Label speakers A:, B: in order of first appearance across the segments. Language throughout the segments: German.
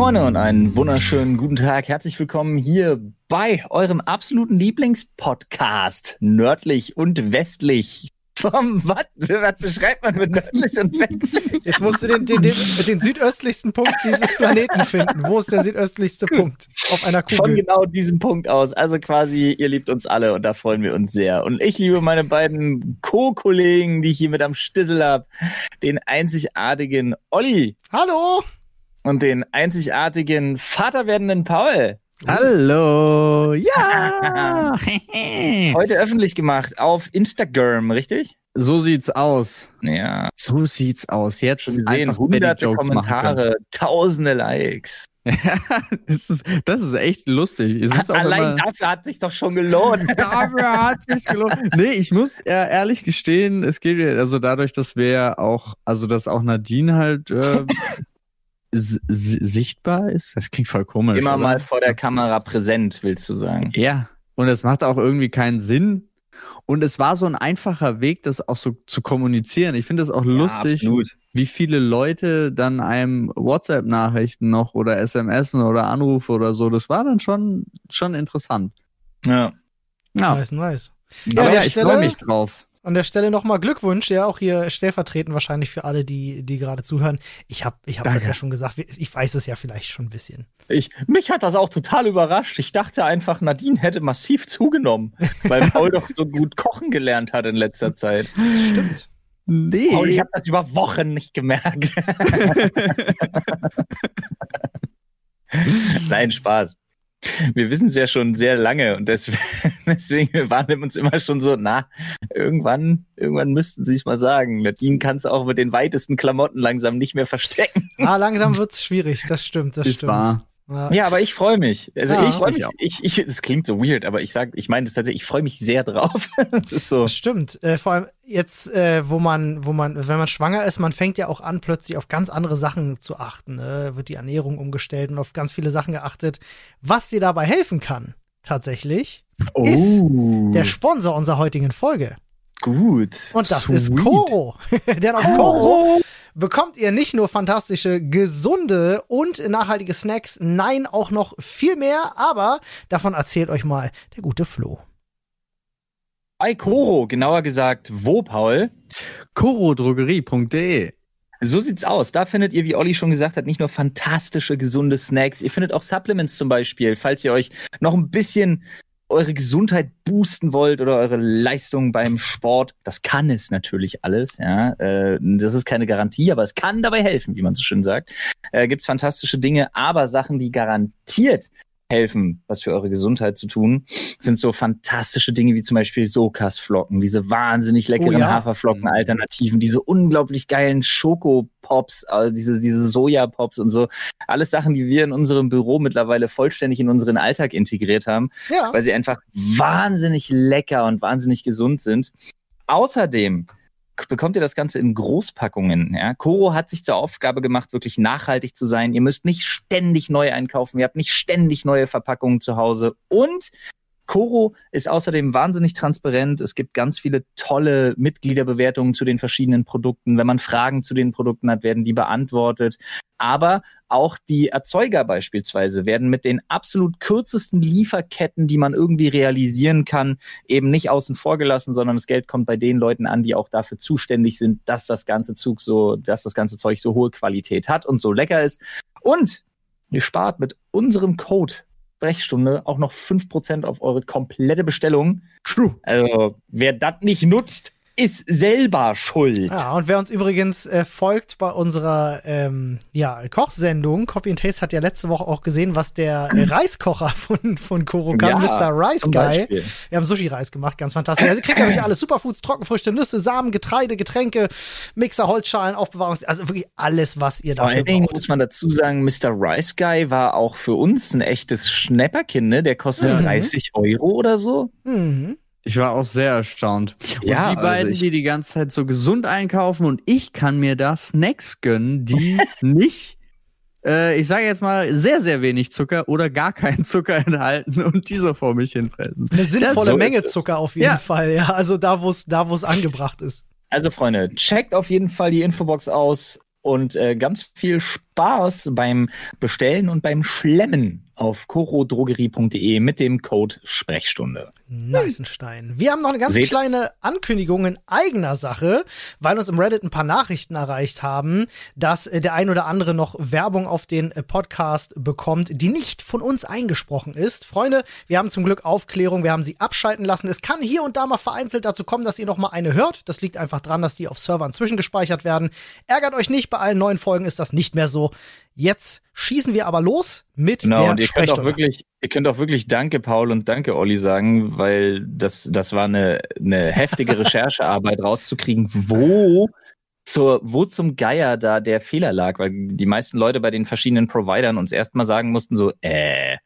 A: Freunde und einen wunderschönen guten Tag. Herzlich willkommen hier bei eurem absoluten Lieblingspodcast, nördlich und westlich. Vom was? Was beschreibt man mit nördlich und westlich?
B: Jetzt musst du den, den, den, den südöstlichsten Punkt dieses Planeten finden. Wo ist der südöstlichste Punkt auf einer Kugel?
A: Von genau diesem Punkt aus. Also quasi, ihr liebt uns alle und da freuen wir uns sehr. Und ich liebe meine beiden Co-Kollegen, die ich hier mit am Stissel habe. Den einzigartigen Olli.
B: Hallo!
A: Und den einzigartigen Vater werdenden Paul.
C: Hallo, ja.
A: Heute öffentlich gemacht auf Instagram, richtig?
C: So sieht's aus.
A: Ja.
C: So sieht's aus. Jetzt
A: Schon gesehen,
C: einfach
A: hunderte Kommentare, tausende Likes.
C: das, ist, das ist echt lustig. Es ist auch
A: Allein
C: immer,
A: dafür hat sich doch schon gelohnt.
C: dafür hat sich gelohnt. Nee, ich muss äh, ehrlich gestehen, es geht ja- also dadurch, dass wir auch, also dass auch Nadine halt äh, sichtbar ist. Das klingt voll komisch.
A: Immer
C: oder?
A: mal vor der Kamera präsent, willst du sagen?
C: Ja, und es macht auch irgendwie keinen Sinn. Und es war so ein einfacher Weg, das auch so zu kommunizieren. Ich finde es auch lustig,
A: absolut.
C: wie viele Leute dann einem WhatsApp-Nachrichten noch oder SMS oder Anrufe oder so. Das war dann schon, schon interessant.
A: Ja.
C: Ja,
B: Nice, nice.
C: aber
B: an
C: ja, ich freue mich drauf.
B: An der Stelle nochmal Glückwunsch, ja, auch hier stellvertretend wahrscheinlich für alle, die, die gerade zuhören. Ich habe ich hab das ja schon gesagt, ich weiß es ja vielleicht schon ein bisschen.
A: Ich, mich hat das auch total überrascht. Ich dachte einfach, Nadine hätte massiv zugenommen, weil Paul doch so gut kochen gelernt hat in letzter Zeit.
B: Stimmt.
C: Nee.
A: Paul, ich habe das über Wochen nicht gemerkt. Nein, Spaß. Wir wissen es ja schon sehr lange und deswegen, deswegen wir waren uns immer schon so, na, irgendwann, irgendwann müssten sie es mal sagen. Nadine kann es auch mit den weitesten Klamotten langsam nicht mehr verstecken.
B: Ah, langsam wird's schwierig, das stimmt, das
C: ist
B: stimmt.
C: wahr.
B: Ja.
A: Ja, aber ich freue mich. Also
B: Ja.
A: ich freue
C: Ich
A: mich. Ich, ich, das klingt so weird, aber ich sag, ich meine das tatsächlich, ich freue mich sehr drauf. Das ist so.
B: Das stimmt. Äh, vor allem jetzt, äh, wo man, wo man, wenn man schwanger ist, man fängt ja auch an, plötzlich auf ganz andere Sachen zu achten. Ne? Wird die Ernährung umgestellt und auf ganz viele Sachen geachtet. Was dir dabei helfen kann, tatsächlich, ist
C: Oh.
B: der Sponsor unserer heutigen Folge.
A: Gut.
B: Und das ist
C: Sweet.
B: Koro. Denn auf Koro bekommt ihr nicht nur fantastische, gesunde und nachhaltige Snacks, nein, auch noch viel mehr, aber davon erzählt euch mal der gute Flo.
A: Bei Koro, genauer gesagt, wo, Paul?
C: Korodrogerie.de.
A: So sieht's aus. Da findet ihr, wie Olli schon gesagt hat, nicht nur fantastische, gesunde Snacks. Ihr findet auch Supplements zum Beispiel, falls ihr euch noch ein bisschen eure Gesundheit boosten wollt oder eure Leistung beim Sport. Das kann es natürlich alles, ja. Äh, Das ist keine Garantie, aber es kann dabei helfen, wie man so schön sagt. Äh, gibt's fantastische Dinge, aber Sachen, die garantiert helfen, was für eure Gesundheit zu tun, sind so fantastische Dinge wie zum Beispiel Sokas-Flocken, diese wahnsinnig leckeren
B: Oh ja.
A: Haferflocken-Alternativen, diese unglaublich geilen Schokopops, also diese, diese Sojapops und so. Alles Sachen, die wir in unserem Büro mittlerweile vollständig in unseren Alltag integriert haben,
B: Ja.
A: weil sie einfach wahnsinnig lecker und wahnsinnig gesund sind. Außerdem bekommt ihr das Ganze in Großpackungen. Ja? Coro hat sich zur Aufgabe gemacht, wirklich nachhaltig zu sein. Ihr müsst nicht ständig neu einkaufen. Ihr habt nicht ständig neue Verpackungen zu Hause. Und Coro ist außerdem wahnsinnig transparent. Es gibt ganz viele tolle Mitgliederbewertungen zu den verschiedenen Produkten. Wenn man Fragen zu den Produkten hat, werden die beantwortet. Aber auch die Erzeuger beispielsweise werden mit den absolut kürzesten Lieferketten, die man irgendwie realisieren kann, eben nicht außen vor gelassen, sondern das Geld kommt bei den Leuten an, die auch dafür zuständig sind, dass das ganze Zug so, dass das ganze Zeug so hohe Qualität hat und so lecker ist. Und ihr spart mit unserem Code Brechstunde auch noch 5% auf eure komplette Bestellung.
C: True.
A: Also, wer das nicht nutzt, ist selber schuld.
B: Ja, und wer uns übrigens äh, folgt bei unserer ähm, ja, Kochsendung, Copy and Taste hat ja letzte Woche auch gesehen, was der äh, Reiskocher von, von Koro kann, Mr. Rice Guy. Wir haben Sushi-Reis gemacht, ganz fantastisch. Also ihr kriegt natürlich alles, Superfoods, Trockenfrüchte, Nüsse, Samen, Getreide, Getränke, Mixer, Holzschalen, Aufbewahrungs... Also wirklich alles, was ihr
A: Vor
B: dafür
A: Dingen
B: braucht.
A: muss man dazu sagen, Mr. Rice Guy war auch für uns ein echtes Schnäpperkind, ne? Der kostet
B: Mhm.
A: 30 Euro oder so.
B: Mhm.
C: Ich war auch sehr erstaunt. Und
A: Ja,
C: die
A: also
C: beiden,
A: ich-
C: die die ganze Zeit so gesund einkaufen und ich kann mir da Snacks gönnen, die nicht, äh, ich sage jetzt mal, sehr, sehr wenig Zucker oder gar keinen Zucker enthalten und die so vor mich hinfressen.
B: Eine sinnvolle
A: so
B: Menge. Zucker auf jeden
C: Ja.
B: Fall, ja. Also da, wo es da, wo es angebracht ist.
A: Also, Freunde, checkt auf jeden Fall die Infobox aus und äh, ganz viel Spaß beim Bestellen und beim Schlemmen auf corodrogerie.de mit dem Code Sprechstunde.
B: Neisenstein. Wir haben noch eine ganz
A: Seht-
B: kleine Ankündigung in eigener Sache, weil uns im Reddit ein paar Nachrichten erreicht haben, dass äh, der ein oder andere noch Werbung auf den äh, Podcast bekommt, die nicht von uns eingesprochen ist. Freunde, wir haben zum Glück Aufklärung, wir haben sie abschalten lassen. Es kann hier und da mal vereinzelt dazu kommen, dass ihr noch mal eine hört. Das liegt einfach dran, dass die auf Servern zwischengespeichert werden. Ärgert euch nicht, bei allen neuen Folgen ist das nicht mehr so. Jetzt schießen wir aber los mit
A: Genau,
B: der
A: und ihr könnt auch wirklich, ihr könnt auch wirklich Danke, Paul, und Danke, Olli sagen, weil das, das war eine, eine heftige Recherchearbeit rauszukriegen, wo zur, wo zum Geier da der Fehler lag, weil die meisten Leute bei den verschiedenen Providern uns erstmal sagen mussten, so, äh,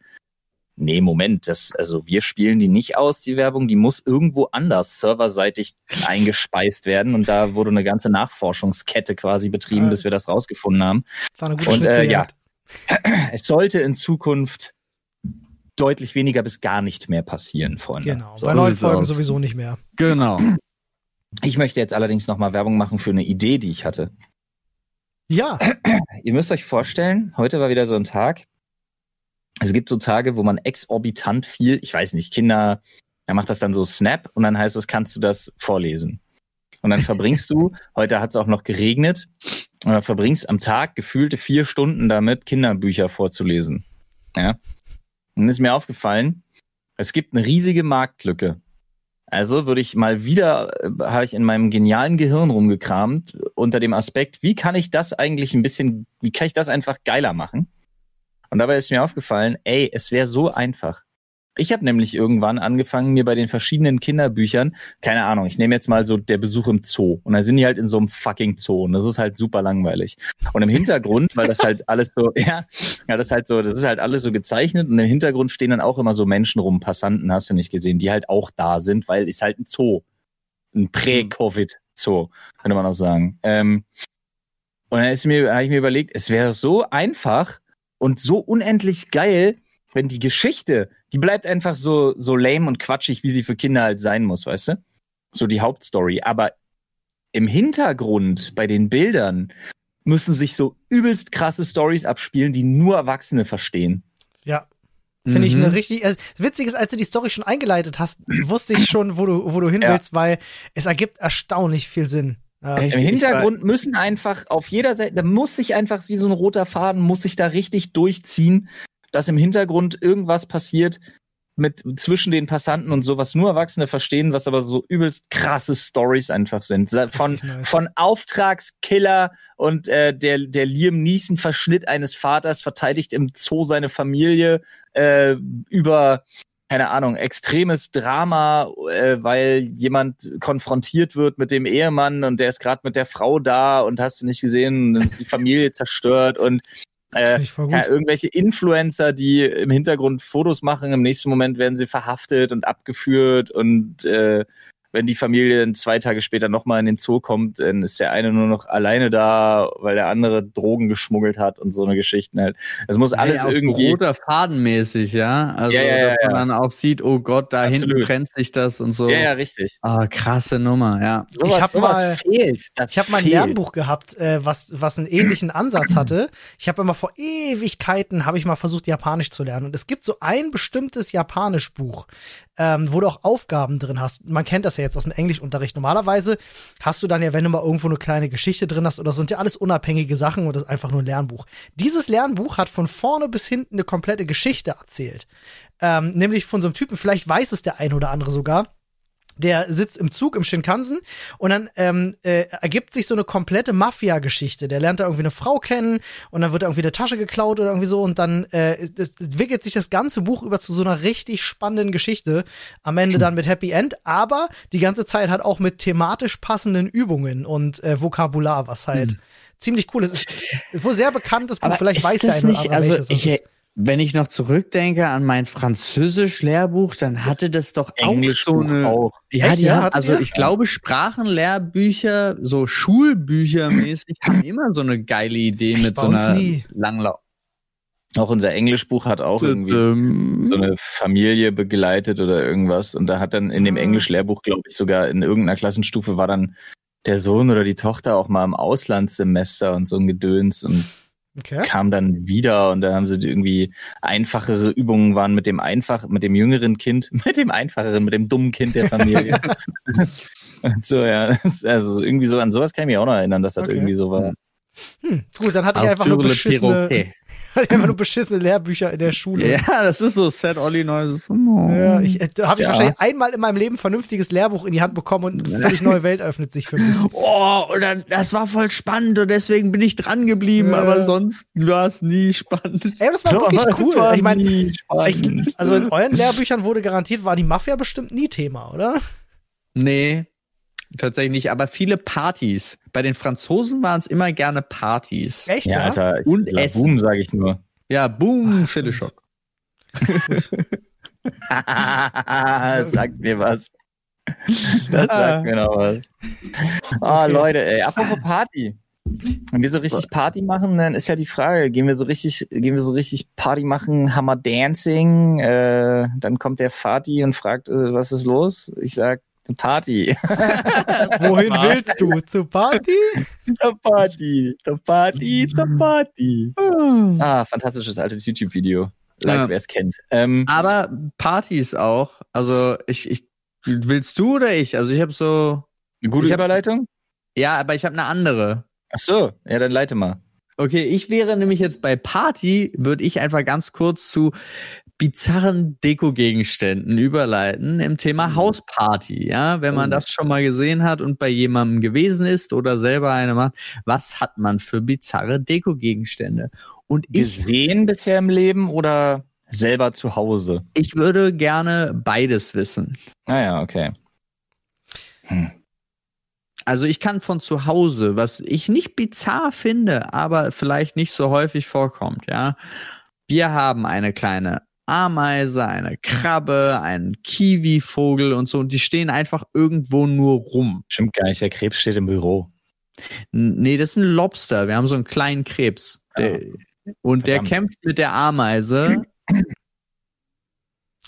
A: nee, Moment, das, also wir spielen die nicht aus, die Werbung, die muss irgendwo anders serverseitig eingespeist werden und da wurde eine ganze Nachforschungskette quasi betrieben,
B: Ah.
A: bis wir das rausgefunden haben.
B: War eine gute
A: Und, äh,
B: Schnitzeljagd.
A: Es sollte in Zukunft deutlich weniger bis gar nicht mehr passieren, Freunde.
B: Genau,
A: So.
B: bei neuen Folgen
C: aus.
B: sowieso nicht mehr.
C: Genau.
A: Ich möchte jetzt allerdings nochmal Werbung machen für eine Idee, die ich hatte.
B: Ja,
A: Ihr müsst euch vorstellen, heute war wieder so ein Tag. Es gibt so Tage, wo man exorbitant viel, ich weiß nicht, Kinder, er macht das dann so Snap und dann heißt es, kannst du das vorlesen? Und dann verbringst du, heute hat es auch noch geregnet, äh, verbringst am Tag gefühlte vier Stunden damit, Kinderbücher vorzulesen. Ja. Und ist mir aufgefallen, es gibt eine riesige Marktlücke. Also würde ich mal wieder, äh, habe ich in meinem genialen Gehirn rumgekramt unter dem Aspekt, wie kann ich das eigentlich ein bisschen, wie kann ich das einfach geiler machen? Und dabei ist mir aufgefallen, ey, es wäre so einfach. Ich habe nämlich irgendwann angefangen, mir bei den verschiedenen Kinderbüchern, keine Ahnung, ich nehme jetzt mal so der Besuch im Zoo und da sind die halt in so einem fucking Zoo und das ist halt super langweilig. Und im Hintergrund, weil das halt alles so, ja, ja, das ist halt so, das ist halt alles so gezeichnet und im Hintergrund stehen dann auch immer so Menschen rum, Passanten hast du nicht gesehen, die halt auch da sind, weil ist halt ein Zoo. Ein Prä-Covid-Zoo, könnte man auch sagen. Ähm, und dann ist mir, habe ich mir überlegt, es wäre so einfach und so unendlich geil, wenn die Geschichte, die bleibt einfach so, so lame und quatschig, wie sie für Kinder halt sein muss, weißt du? So die Hauptstory. Aber im Hintergrund bei den Bildern müssen sich so übelst krasse Stories abspielen, die nur Erwachsene verstehen.
B: ja. Finde ich
C: Mhm.
B: eine richtig. Also, witzig ist, als du die Story schon eingeleitet hast, wusste ich schon, wo du, wo du hin
A: Ja.
B: willst, weil es ergibt erstaunlich viel Sinn. Ja.
C: Echt?
A: Im Hintergrund müssen einfach auf jeder Seite, da muss sich einfach wie so ein roter Faden, muss sich da richtig durchziehen, dass im Hintergrund irgendwas passiert mit zwischen den Passanten und so, was nur Erwachsene verstehen, was aber so übelst krasse Stories einfach sind. Von,
B: nice.
A: von Auftragskiller und äh, der, der Liam Neeson Verschnitt eines Vaters verteidigt im Zoo seine Familie äh, über keine Ahnung, extremes Drama, äh, weil jemand konfrontiert wird mit dem Ehemann und der ist gerade mit der Frau da und hast du nicht gesehen, und dann ist die Familie zerstört und äh, ja, irgendwelche Influencer, die im Hintergrund Fotos machen, im nächsten Moment werden sie verhaftet und abgeführt und äh, wenn die Familie dann zwei Tage später nochmal in den Zoo kommt, dann ist der eine nur noch alleine da, weil der andere Drogen geschmuggelt hat und so eine Geschichten halt. Es muss alles
C: so
A: irgendwie.
C: roter Fadenmäßig, ja. Also,
A: Ja, ja, ja,
C: dass man dann auch sieht, oh Gott, da hinten trennt sich das und so.
A: Ja, ja, richtig.
C: Ah, krasse Nummer, ja.
A: Sowas,
B: Ich hab
A: sowas
B: mal-
A: fehlt. Das
B: Ich habe mal ein. Lernbuch gehabt, äh, was, was einen ähnlichen Ansatz hatte. Ich habe immer vor Ewigkeiten, habe ich mal versucht, Japanisch zu lernen. Und es gibt so ein bestimmtes Japanisch-Buch, ähm, wo du auch Aufgaben drin hast. Man kennt das ja jetzt aus dem Englischunterricht. Normalerweise hast du dann ja, wenn du mal irgendwo eine kleine Geschichte drin hast oder sind ja alles unabhängige Sachen und das ist einfach nur ein Lernbuch. Dieses Lernbuch hat von vorne bis hinten eine komplette Geschichte erzählt. Ähm, nämlich von so einem Typen, vielleicht weiß es der ein oder andere sogar. Der sitzt im Zug im Shinkansen und dann ähm, äh, ergibt sich so eine komplette Mafia-Geschichte. Der lernt da irgendwie eine Frau kennen und dann wird irgendwie eine Tasche geklaut oder irgendwie so und dann äh, entwickelt sich das ganze Buch über zu so einer richtig spannenden Geschichte. Am Ende dann mit Happy End, aber die ganze Zeit halt auch mit thematisch passenden Übungen und äh, Vokabular, was halt ziemlich cool ist. Es ist wohl sehr bekanntes Buch. Vielleicht
C: ist
B: weiß der eine oder
C: nicht,
B: andere,
C: also
B: welches
C: ich. Wenn ich noch zurückdenke an mein Französisch-Lehrbuch, dann hatte das doch auch so eine.
A: auch.
C: Ja,
B: Echt,
C: die
B: ja? Hattet
C: also ich glaube, Sprachenlehrbücher, so Schulbüchermäßig, haben immer so eine geile Idee
B: Echt,
C: mit so einer. Langlauf.
A: Auch unser Englischbuch hat auch irgendwie so eine Familie begleitet oder irgendwas. Und da hat dann in dem
B: Ah.
A: Englisch-Lehrbuch, glaube ich, sogar in irgendeiner Klassenstufe war dann der Sohn oder die Tochter auch mal im Auslandssemester und so ein Gedöns und
B: Okay.
A: kam dann wieder und dann haben sie irgendwie einfachere Übungen waren mit dem einfach, mit dem jüngeren Kind, mit dem einfacheren, mit dem dummen Kind der Familie. und so, ja. Also irgendwie so an sowas kann ich mich auch noch erinnern, dass das
B: Okay.
A: irgendwie so war.
B: Hm, gut, dann hatte ich einfach nur beschissene,
C: Perroquet.
B: Ich einfach nur beschissene Lehrbücher in der Schule.
C: Ja, das ist so Sad Olli Noises. Oh.
B: Ja, ich äh, habe ich
A: Ja.
B: wahrscheinlich einmal in meinem Leben ein vernünftiges Lehrbuch in die Hand bekommen und eine völlig neue Welt öffnet sich für mich.
C: Oh, und dann, das war voll spannend und deswegen bin ich dran geblieben,
B: Ja.
C: aber sonst war es nie spannend.
B: Ey, das war wirklich
C: Das
B: cool.
C: war
B: Ich meine, also in euren Lehrbüchern wurde garantiert, war die Mafia bestimmt nie Thema, oder?
C: Nee, tatsächlich nicht, aber viele Partys. Bei den Franzosen waren es immer gerne Partys.
B: Echt,
A: Ja,
B: ja?
A: Alter, ich,
C: Und
A: La
C: Essen.
A: Boom, sage ich nur.
C: Ja, boom, Schilleschock.
A: sagt mir was. Das
C: Ah.
A: sagt mir noch was. Ah,
B: Okay.
A: Leute, ey, apropos Party. Wenn wir so richtig Party machen, dann ist ja die Frage, gehen wir so richtig, gehen wir so richtig Party machen, Hammer Dancing, äh, dann kommt der Fati und fragt, äh, was ist los? Ich sag, Party.
B: Wohin willst du? Zur Party?
A: Der Party, der Party, der Party. Ah, fantastisches altes YouTube-Video. Like,
C: Ja.
A: wer es kennt. Ähm,
C: Aber Partys auch. Also ich, ich willst du oder ich? Also ich habe so
A: gute
C: ich hab-
A: Überleitung?
C: ja, aber ich habe eine andere.
A: Ach so, ja, dann leite mal.
C: Okay, ich wäre nämlich jetzt bei Party, würde ich einfach ganz kurz zu bizarren Dekogegenständen überleiten im Thema Hausparty. Ja, wenn man
A: Oh.
C: das schon mal gesehen hat und bei jemandem gewesen ist oder selber eine macht, was hat man für bizarre Dekogegenstände? Und ich,
A: Gesehen bisher im Leben oder selber zu Hause?
C: ich würde gerne beides wissen.
A: Naja, okay. Hm.
C: Also ich kann von zu Hause, was ich nicht bizarr finde, aber vielleicht nicht so häufig vorkommt, ja. Wir haben eine kleine Ameise, eine Krabbe, einen Kiwi-Vogel und so, und die stehen einfach irgendwo nur rum.
A: Stimmt gar nicht, der Krebs steht im Büro.
C: N- Nee, das ist ein Lobster. Wir haben so einen kleinen Krebs. Der, und der
A: Verdammt.
C: kämpft mit der Ameise.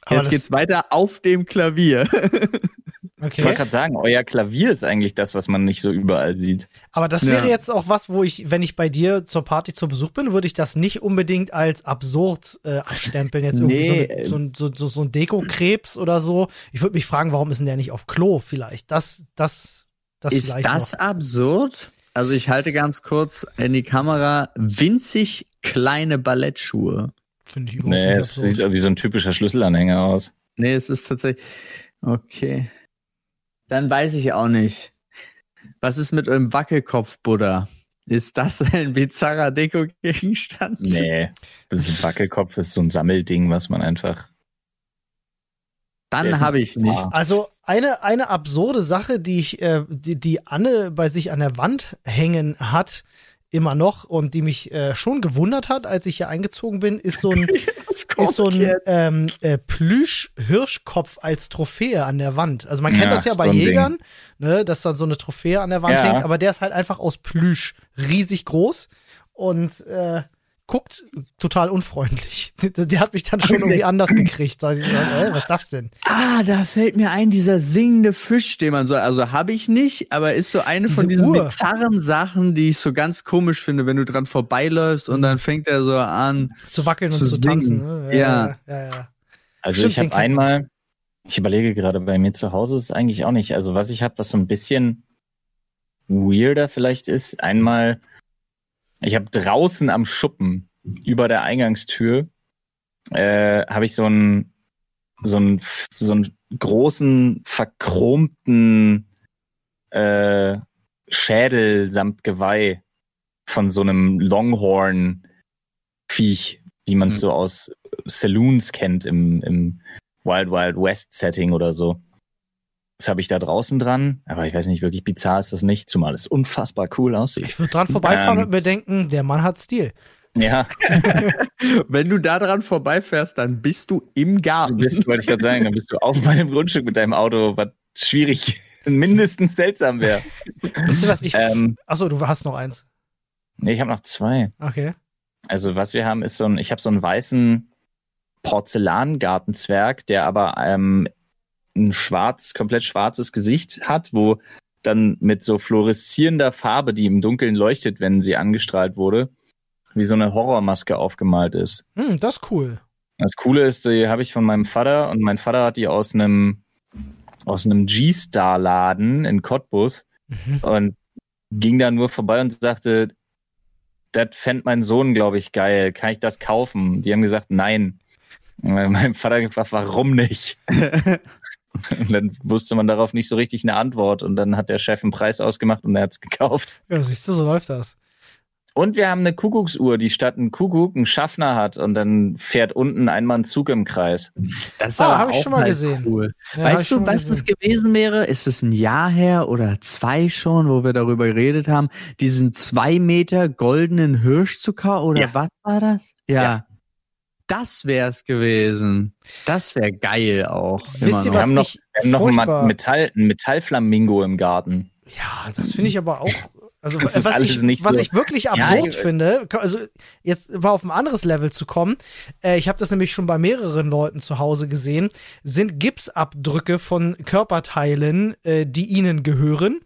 B: Aber
C: Jetzt geht's weiter auf dem Klavier.
A: Ich wollte
B: Okay.
A: gerade sagen, euer Klavier ist eigentlich das, was man nicht so überall sieht.
B: Aber das
C: Ja.
B: wäre jetzt auch was, wo ich, wenn ich bei dir zur Party zu Besuch bin, würde ich das nicht unbedingt als absurd äh, abstempeln. Jetzt irgendwie
C: Nee,
B: so, ein- so, ein- so, so, so ein Dekokrebs oder so. Ich würde mich fragen, warum ist denn der nicht auf Klo vielleicht? Das, das, das
C: Ist
B: vielleicht
C: das
B: noch.
C: absurd? Also ich halte ganz kurz in die Kamera winzig kleine Ballettschuhe.
B: Finde ich überhaupt
A: Nee,
B: nicht
A: es
B: absurd.
A: sieht wie so ein typischer Schlüsselanhänger aus.
C: Nee, es ist tatsächlich. Okay. Dann weiß ich auch nicht. Was ist mit eurem Wackelkopf-Buddha? Ist das ein bizarrer Deko-Gegenstand?
A: Nee, das ist ein Wackelkopf, ist so ein Sammelding, was man einfach.
C: Dann habe ich nicht.
B: Also eine, eine absurde Sache, die ich, äh, die, die Anne bei sich an der Wand hängen hat, immer noch und die mich äh, schon gewundert hat, als ich hier eingezogen bin, ist so ein, ist so ein ähm, äh, Plüsch-Hirschkopf als Trophäe an der Wand. Also man kennt
A: Ja,
B: das ja
A: so
B: bei
A: Ding.
B: Jägern, ne, dass dann so eine Trophäe an der Wand
A: Ja.
B: hängt, aber der ist halt einfach aus Plüsch, riesig groß und äh, guckt total unfreundlich. Der, hat mich dann schon irgendwie anders gekriegt. Sag ich, äh, was ist das denn?
C: Ah, da fällt mir ein, dieser singende Fisch, den man so, also habe ich nicht, aber ist so eine von
B: Diese
C: diesen
B: Uhr.
C: bizarren Sachen, die ich so ganz komisch finde, wenn du dran vorbeiläufst und dann fängt er so an.
B: Zu wackeln
C: Zu
B: und zu tanzen.
C: singen.
B: Ne?
C: Ja.
B: ja, ja.
A: Also
B: Stimmt,
A: ich habe einmal, ich überlege gerade, bei mir zu Hause ist es eigentlich auch nicht. Also was ich habe, was so ein bisschen weirder vielleicht ist, einmal, ich habe draußen am Schuppen über der Eingangstür, äh, habe ich so einen so einen so einen großen verchromten äh, Schädel samt Geweih von so einem Longhorn Viech, wie man es
C: Hm.
A: so aus Saloons kennt im, im Wild Wild West Setting oder so. Das habe ich da draußen dran, aber ich weiß nicht, wirklich bizarr ist das nicht, zumal es unfassbar cool aussieht.
B: Ich würde dran vorbeifahren
A: Ähm.
B: und mir denken, der Mann hat Stil.
A: Ja,
C: Wenn du da dran vorbeifährst, dann bist du im
A: du
C: Garten.
A: bist, wollte ich gerade sagen, dann bist du auf meinem Grundstück mit deinem Auto, was schwierig, mindestens seltsam wäre.
B: Wisst ihr was? Ich.
A: Ähm.
B: Achso, du hast noch eins.
A: Nee, ich habe noch zwei.
B: Okay.
A: Also was wir haben, ist so ein, ich habe so einen weißen Porzellangartenzwerg, der aber ähm, ein schwarz, komplett schwarzes Gesicht hat, wo dann mit so fluoreszierender Farbe, die im Dunkeln leuchtet, wenn sie angestrahlt wurde, wie so eine Horrormaske aufgemalt ist.
B: Hm, das ist cool.
A: Das Coole ist, die habe ich von meinem Vater und mein Vater hat die aus einem aus einem G-Star-Laden in Cottbus
B: Mhm.
A: und ging da nur vorbei und sagte, das fänd mein Sohn, glaube ich, geil. Kann ich das kaufen? Die haben gesagt, nein. Mein Vater gefragt, warum nicht? Und dann wusste man darauf nicht so richtig eine Antwort. Und dann hat der Chef einen Preis ausgemacht und er hat's gekauft.
B: Ja, siehst du, so läuft das.
A: Und wir haben eine Kuckucksuhr, die statt ein Kuckuck einen Schaffner hat und dann fährt unten einmal ein Zug im Kreis.
C: Das ist
B: Ah,
C: aber
B: hab ich
C: auch
B: schon mal
C: halt
B: gesehen.
C: Cool.
B: Ja,
C: weißt du, was das gewesen wäre? Ist es ein Jahr her oder zwei schon, wo wir darüber geredet haben, diesen zwei Meter goldenen Hirsch zu kaufen? Oder
A: Ja.
C: was war das? Ja.
A: Ja.
C: Das wär's gewesen. Das wäre geil auch.
B: Wisst ihr,
C: noch.
A: Wir
B: was
A: haben noch,
B: ich
A: wir haben noch ein Metall, ein Metallflamingo im Garten.
B: Ja, das finde ich aber auch. Also,
A: Das ist
B: was,
A: alles
B: ich,
A: nicht
B: was
A: so-
B: ich wirklich absurd
A: ich-
B: finde, also jetzt mal auf ein anderes Level zu kommen, äh, ich habe das nämlich schon bei mehreren Leuten zu Hause gesehen, sind Gipsabdrücke von Körperteilen, äh, die ihnen gehören.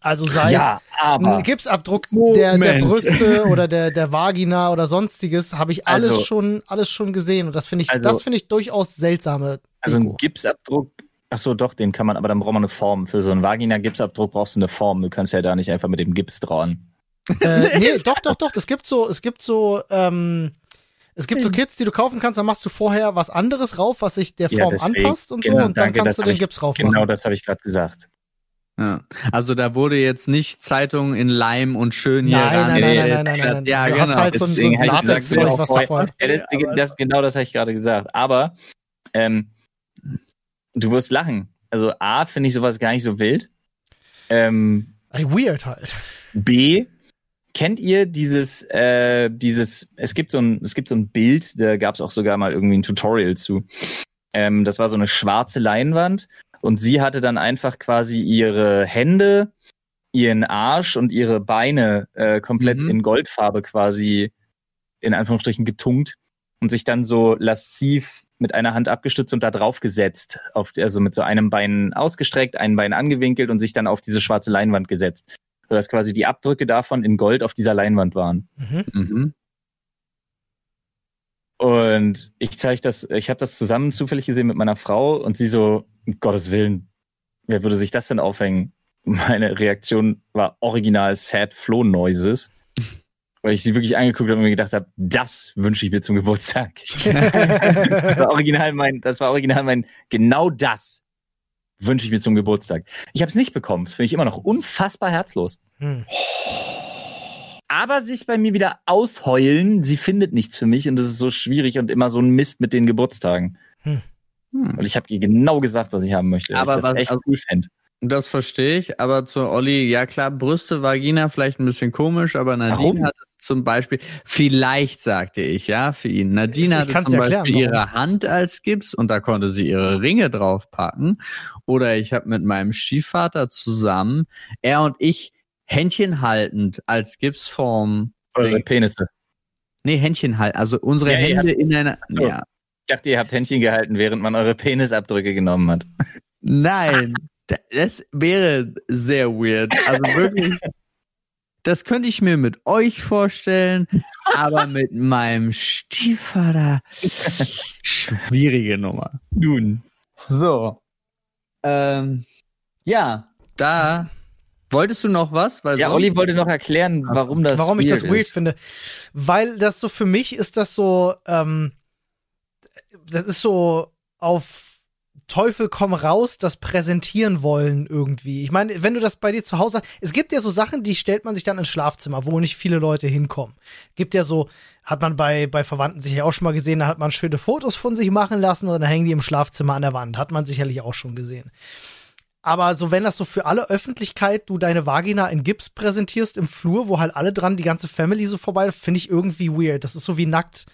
B: Also sei
A: ja,
B: es ein Gipsabdruck der, der. Brüste oder der, der Vagina oder sonstiges, habe ich alles
A: Also-
B: schon, alles schon gesehen. Und das finde ich,
A: Also-
B: das finde ich durchaus seltsame.
A: also ein. Gipsabdruck. Ach so, doch, den kann man, aber dann braucht man eine Form. Für so einen Vagina-Gipsabdruck brauchst du eine Form. Du kannst ja da nicht einfach mit dem Gips trauen.
B: Äh, nee, doch, doch, doch. Es gibt so, es gibt so, ähm, es gibt so Kits, die du kaufen kannst, dann machst du vorher was anderes rauf, was sich der
A: Ja,
B: Form
A: deswegen.
B: anpasst und so,
A: Genau,
B: und dann
A: danke,
B: kannst du den
A: ich-
B: Gips rauf
A: Genau
B: machen.
A: das habe ich gerade gesagt.
C: Ja. Also da wurde jetzt nicht Zeitung in Leim und schön hier
B: Nein,
C: ran-
B: nein, nein, nein, nein, nein, nein.
C: Ja,
B: du
C: genau.
B: hast halt so, ein- so ein Latexzeug, was da voll.
A: Ja, das, das, genau das habe ich gerade gesagt. Aber ähm, du wirst lachen. Also A, finde ich sowas gar nicht so wild. Ähm,
B: Weird halt.
A: B, kennt ihr dieses, äh, dieses, es gibt so ein, es gibt so ein Bild, da gab es auch sogar mal irgendwie ein Tutorial zu. Ähm, das war so eine schwarze Leinwand und sie hatte dann einfach quasi ihre Hände, ihren Arsch und ihre Beine äh, komplett
C: Mhm.
A: in Goldfarbe quasi in Anführungsstrichen getunkt und sich dann so lasziv mit einer Hand abgestützt und da drauf gesetzt, auf, also mit so einem Bein ausgestreckt, ein Bein angewinkelt und sich dann auf diese schwarze Leinwand gesetzt. Sodass quasi die Abdrücke davon in Gold auf dieser Leinwand waren.
B: Mhm.
C: Mhm.
A: Und ich zeige das, ich habe das zusammen zufällig gesehen mit meiner Frau und sie so, um Gottes Willen, wer würde sich das denn aufhängen? Meine Reaktion war original Sad Flow Noises, weil ich sie wirklich angeguckt habe und mir gedacht habe, das wünsche ich mir zum Geburtstag. das war original mein, das war original mein, genau das wünsche ich mir zum Geburtstag. Ich habe es nicht bekommen, das finde ich immer noch unfassbar herzlos.
B: Hm.
A: Aber sich bei mir wieder ausheulen, sie findet nichts für mich und das ist so schwierig und immer so ein Mist mit den Geburtstagen.
C: Hm.
A: Und ich habe ihr genau gesagt, was ich haben möchte.
C: Aber was-
A: echt
C: also-
A: cool fänd.
C: Das verstehe ich, aber zu Olli, ja klar, Brüste, Vagina vielleicht ein bisschen komisch, aber Nadine
A: Warum?
C: hatte zum Beispiel, vielleicht sagte ich, ja, für ihn. Nadine
B: Ich
C: hatte zum
B: dir
C: Beispiel
B: erklären, warum.
C: ihre Hand als Gips und da konnte sie ihre Ringe draufpacken. Oder ich habe mit meinem Stiefvater zusammen, er und ich, Händchen haltend als Gipsform.
A: Eure. Penisse.
C: Nee, Händchen halten, also unsere
A: Ja,
C: Hände in einer.
A: So.
C: Ja.
A: Ich dachte, ihr habt Händchen gehalten, während man eure Penisabdrücke genommen hat.
C: Nein, da- das wäre sehr weird. Also wirklich, das könnte ich mir mit euch vorstellen, aber mit meinem Stiefvater schwierige Nummer.
A: Nun.
C: So, ähm, ja, da wolltest du noch was? Weil
A: Ja,
C: sonst-
A: Olli wollte noch erklären, warum das
B: Warum ich das weird
A: ist.
B: finde. Weil das so für mich ist das so, ähm, das ist so auf Teufel komm raus, das präsentieren wollen irgendwie. Ich meine, wenn du das bei dir zu Hause hast, es gibt ja so Sachen, die stellt man sich dann ins Schlafzimmer, wo nicht viele Leute hinkommen. Gibt ja so, hat man bei, bei Verwandten sicher auch schon mal gesehen, da hat man schöne Fotos von sich machen lassen und dann hängen die im Schlafzimmer an der Wand. Hat man sicherlich auch schon gesehen. Aber so, wenn das so für alle Öffentlichkeit du deine Vagina in Gips präsentierst im Flur, wo halt alle dran, die ganze Family so vorbei, finde ich irgendwie weird. Das ist so wie nackt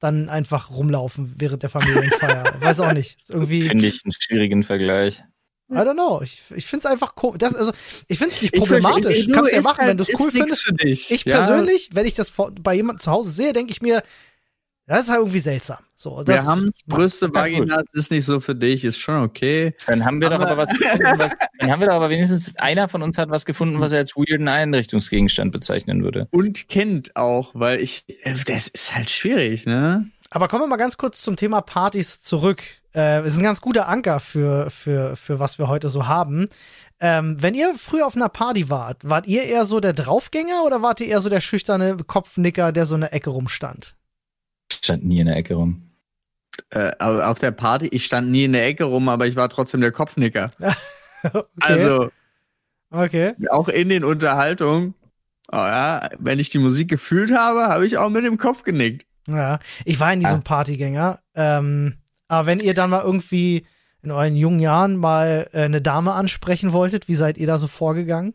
B: dann einfach rumlaufen während der Familienfeier. Weiß auch nicht. Ist irgendwie, I
A: Finde ich einen schwierigen Vergleich.
B: don't know. Ich, ich finde es einfach komisch. Das, also, ich finde es nicht
C: Ich
B: problematisch.
C: verstehe- du,
B: Kannst du ja machen,
C: halt-
B: wenn du es cool findest.
C: Für dich.
B: Ich
C: ja?
B: persönlich, wenn ich das vor, bei jemandem zu Hause sehe, denke ich mir, Das ist halt irgendwie seltsam. So, das
C: Wir haben größte
A: Ja, gut.
C: Vagina, das ist nicht so für dich, ist schon okay.
A: Dann haben wir doch
C: Aber-
A: aber was gefunden, was, dann haben wir doch aber wenigstens einer von uns hat was gefunden, was er als weirden Einrichtungsgegenstand bezeichnen würde.
C: Und kennt auch, weil ich, äh, das ist halt schwierig, ne?
B: Aber kommen wir mal ganz kurz zum Thema Partys zurück. Äh, es ist ein ganz guter Anker für, für, für was wir heute so haben. Ähm, wenn ihr früher auf einer Party wart, wart ihr eher so der Draufgänger oder wart ihr eher so der schüchterne Kopfnicker, der so in der Ecke rumstand?
A: Stand nie in der Ecke rum.
C: Äh, aber auf der Party, ich stand nie in der Ecke rum, aber ich war trotzdem der Kopfnicker.
B: okay.
C: Also
B: okay.
C: auch in den Unterhaltungen, oh ja, wenn ich die Musik gefühlt habe, habe ich auch mit dem Kopf genickt.
B: Ja, ich war nie so ein Partygänger. Ähm, aber wenn ihr dann mal irgendwie in euren jungen Jahren mal äh, eine Dame ansprechen wolltet, wie seid ihr da so vorgegangen?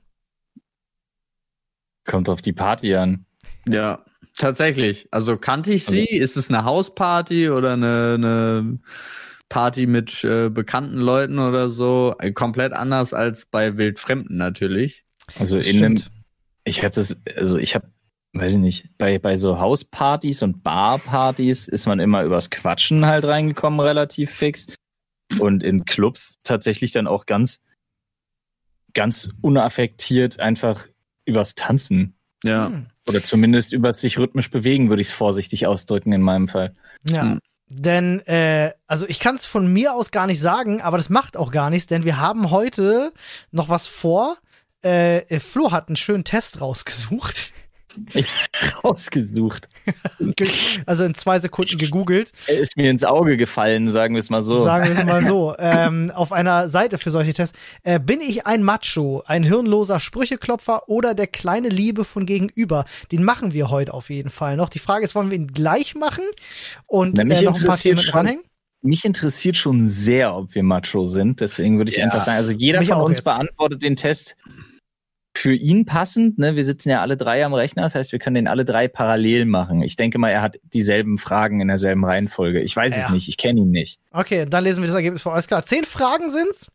A: Kommt auf die Party an.
C: Ja, tatsächlich. Also kannte ich sie? ist es eine Hausparty oder eine, eine Party mit äh, bekannten Leuten oder so? Äh, komplett anders als bei Wildfremden natürlich.
A: Also
B: Das
A: in einem, ich habe das, also ich habe, weiß ich nicht, bei, bei so Hauspartys und Barpartys ist man immer übers Quatschen halt reingekommen, relativ fix. Und in Clubs tatsächlich dann auch ganz, ganz unaffektiert einfach übers Tanzen.
C: Ja.
B: Hm.
A: Oder zumindest übers sich rhythmisch bewegen, würde ich es vorsichtig ausdrücken in meinem Fall.
B: Ja.
C: Hm.
B: Denn, äh, also ich kann es von mir aus gar nicht sagen, aber das macht auch gar nichts, denn wir haben heute noch was vor. Äh, Flo hat einen schönen Test rausgesucht.
A: Rausgesucht.
B: Ge- also in zwei Sekunden gegoogelt.
A: Er ist mir ins Auge gefallen, sagen wir es mal so.
B: Sagen wir es mal so. ähm, auf einer Seite für solche Tests. Äh, bin ich ein Macho, ein hirnloser Sprücheklopfer oder der kleine Liebe von gegenüber? Den machen wir heute auf jeden Fall noch. Die Frage ist, wollen wir ihn gleich machen und
A: Na, mich
B: äh, noch ein paar
A: interessiert
B: Themen
A: schon-
B: dranhängen?
A: Mich interessiert schon sehr, ob wir Macho sind. Deswegen würde ich
C: Ja.
A: einfach sagen, also jeder
B: Mich
A: von uns
B: jetzt.
A: beantwortet den Test für ihn passend. Ne? Wir sitzen ja alle drei am Rechner, das heißt, wir können den alle drei parallel machen. Ich denke mal, er hat dieselben Fragen in derselben Reihenfolge. Ich weiß
B: Ja.
A: es nicht, ich kenne ihn nicht.
B: Okay, dann lesen wir das Ergebnis vor. Alles klar. Zehn Fragen sind's.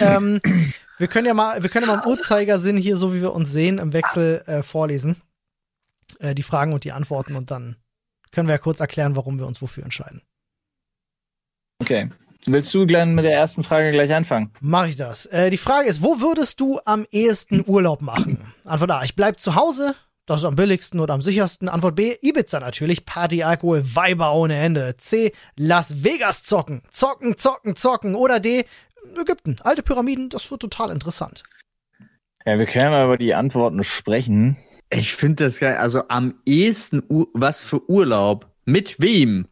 B: ähm, wir können ja mal, wir können ja mal im Uhrzeigersinn hier, so wie wir uns sehen, im Wechsel äh, vorlesen. Äh, die Fragen und die Antworten und dann können wir ja kurz erklären, warum wir uns wofür entscheiden.
A: Okay. Willst du gleich mit der ersten Frage gleich anfangen?
B: Mache ich das. Äh, die Frage ist, wo würdest du am ehesten Urlaub machen? Antwort A, ich bleib zu Hause. Das ist am billigsten oder am sichersten. Antwort B, Ibiza natürlich. Party, Alkohol, Weiber ohne Ende. C, Las Vegas zocken. Zocken, zocken, zocken. Oder D, Ägypten. Alte Pyramiden, das wird total interessant.
A: Ja, wir können mal über die Antworten sprechen.
C: Ich finde das geil. Also am ehesten, Ur was für Urlaub? Mit wem?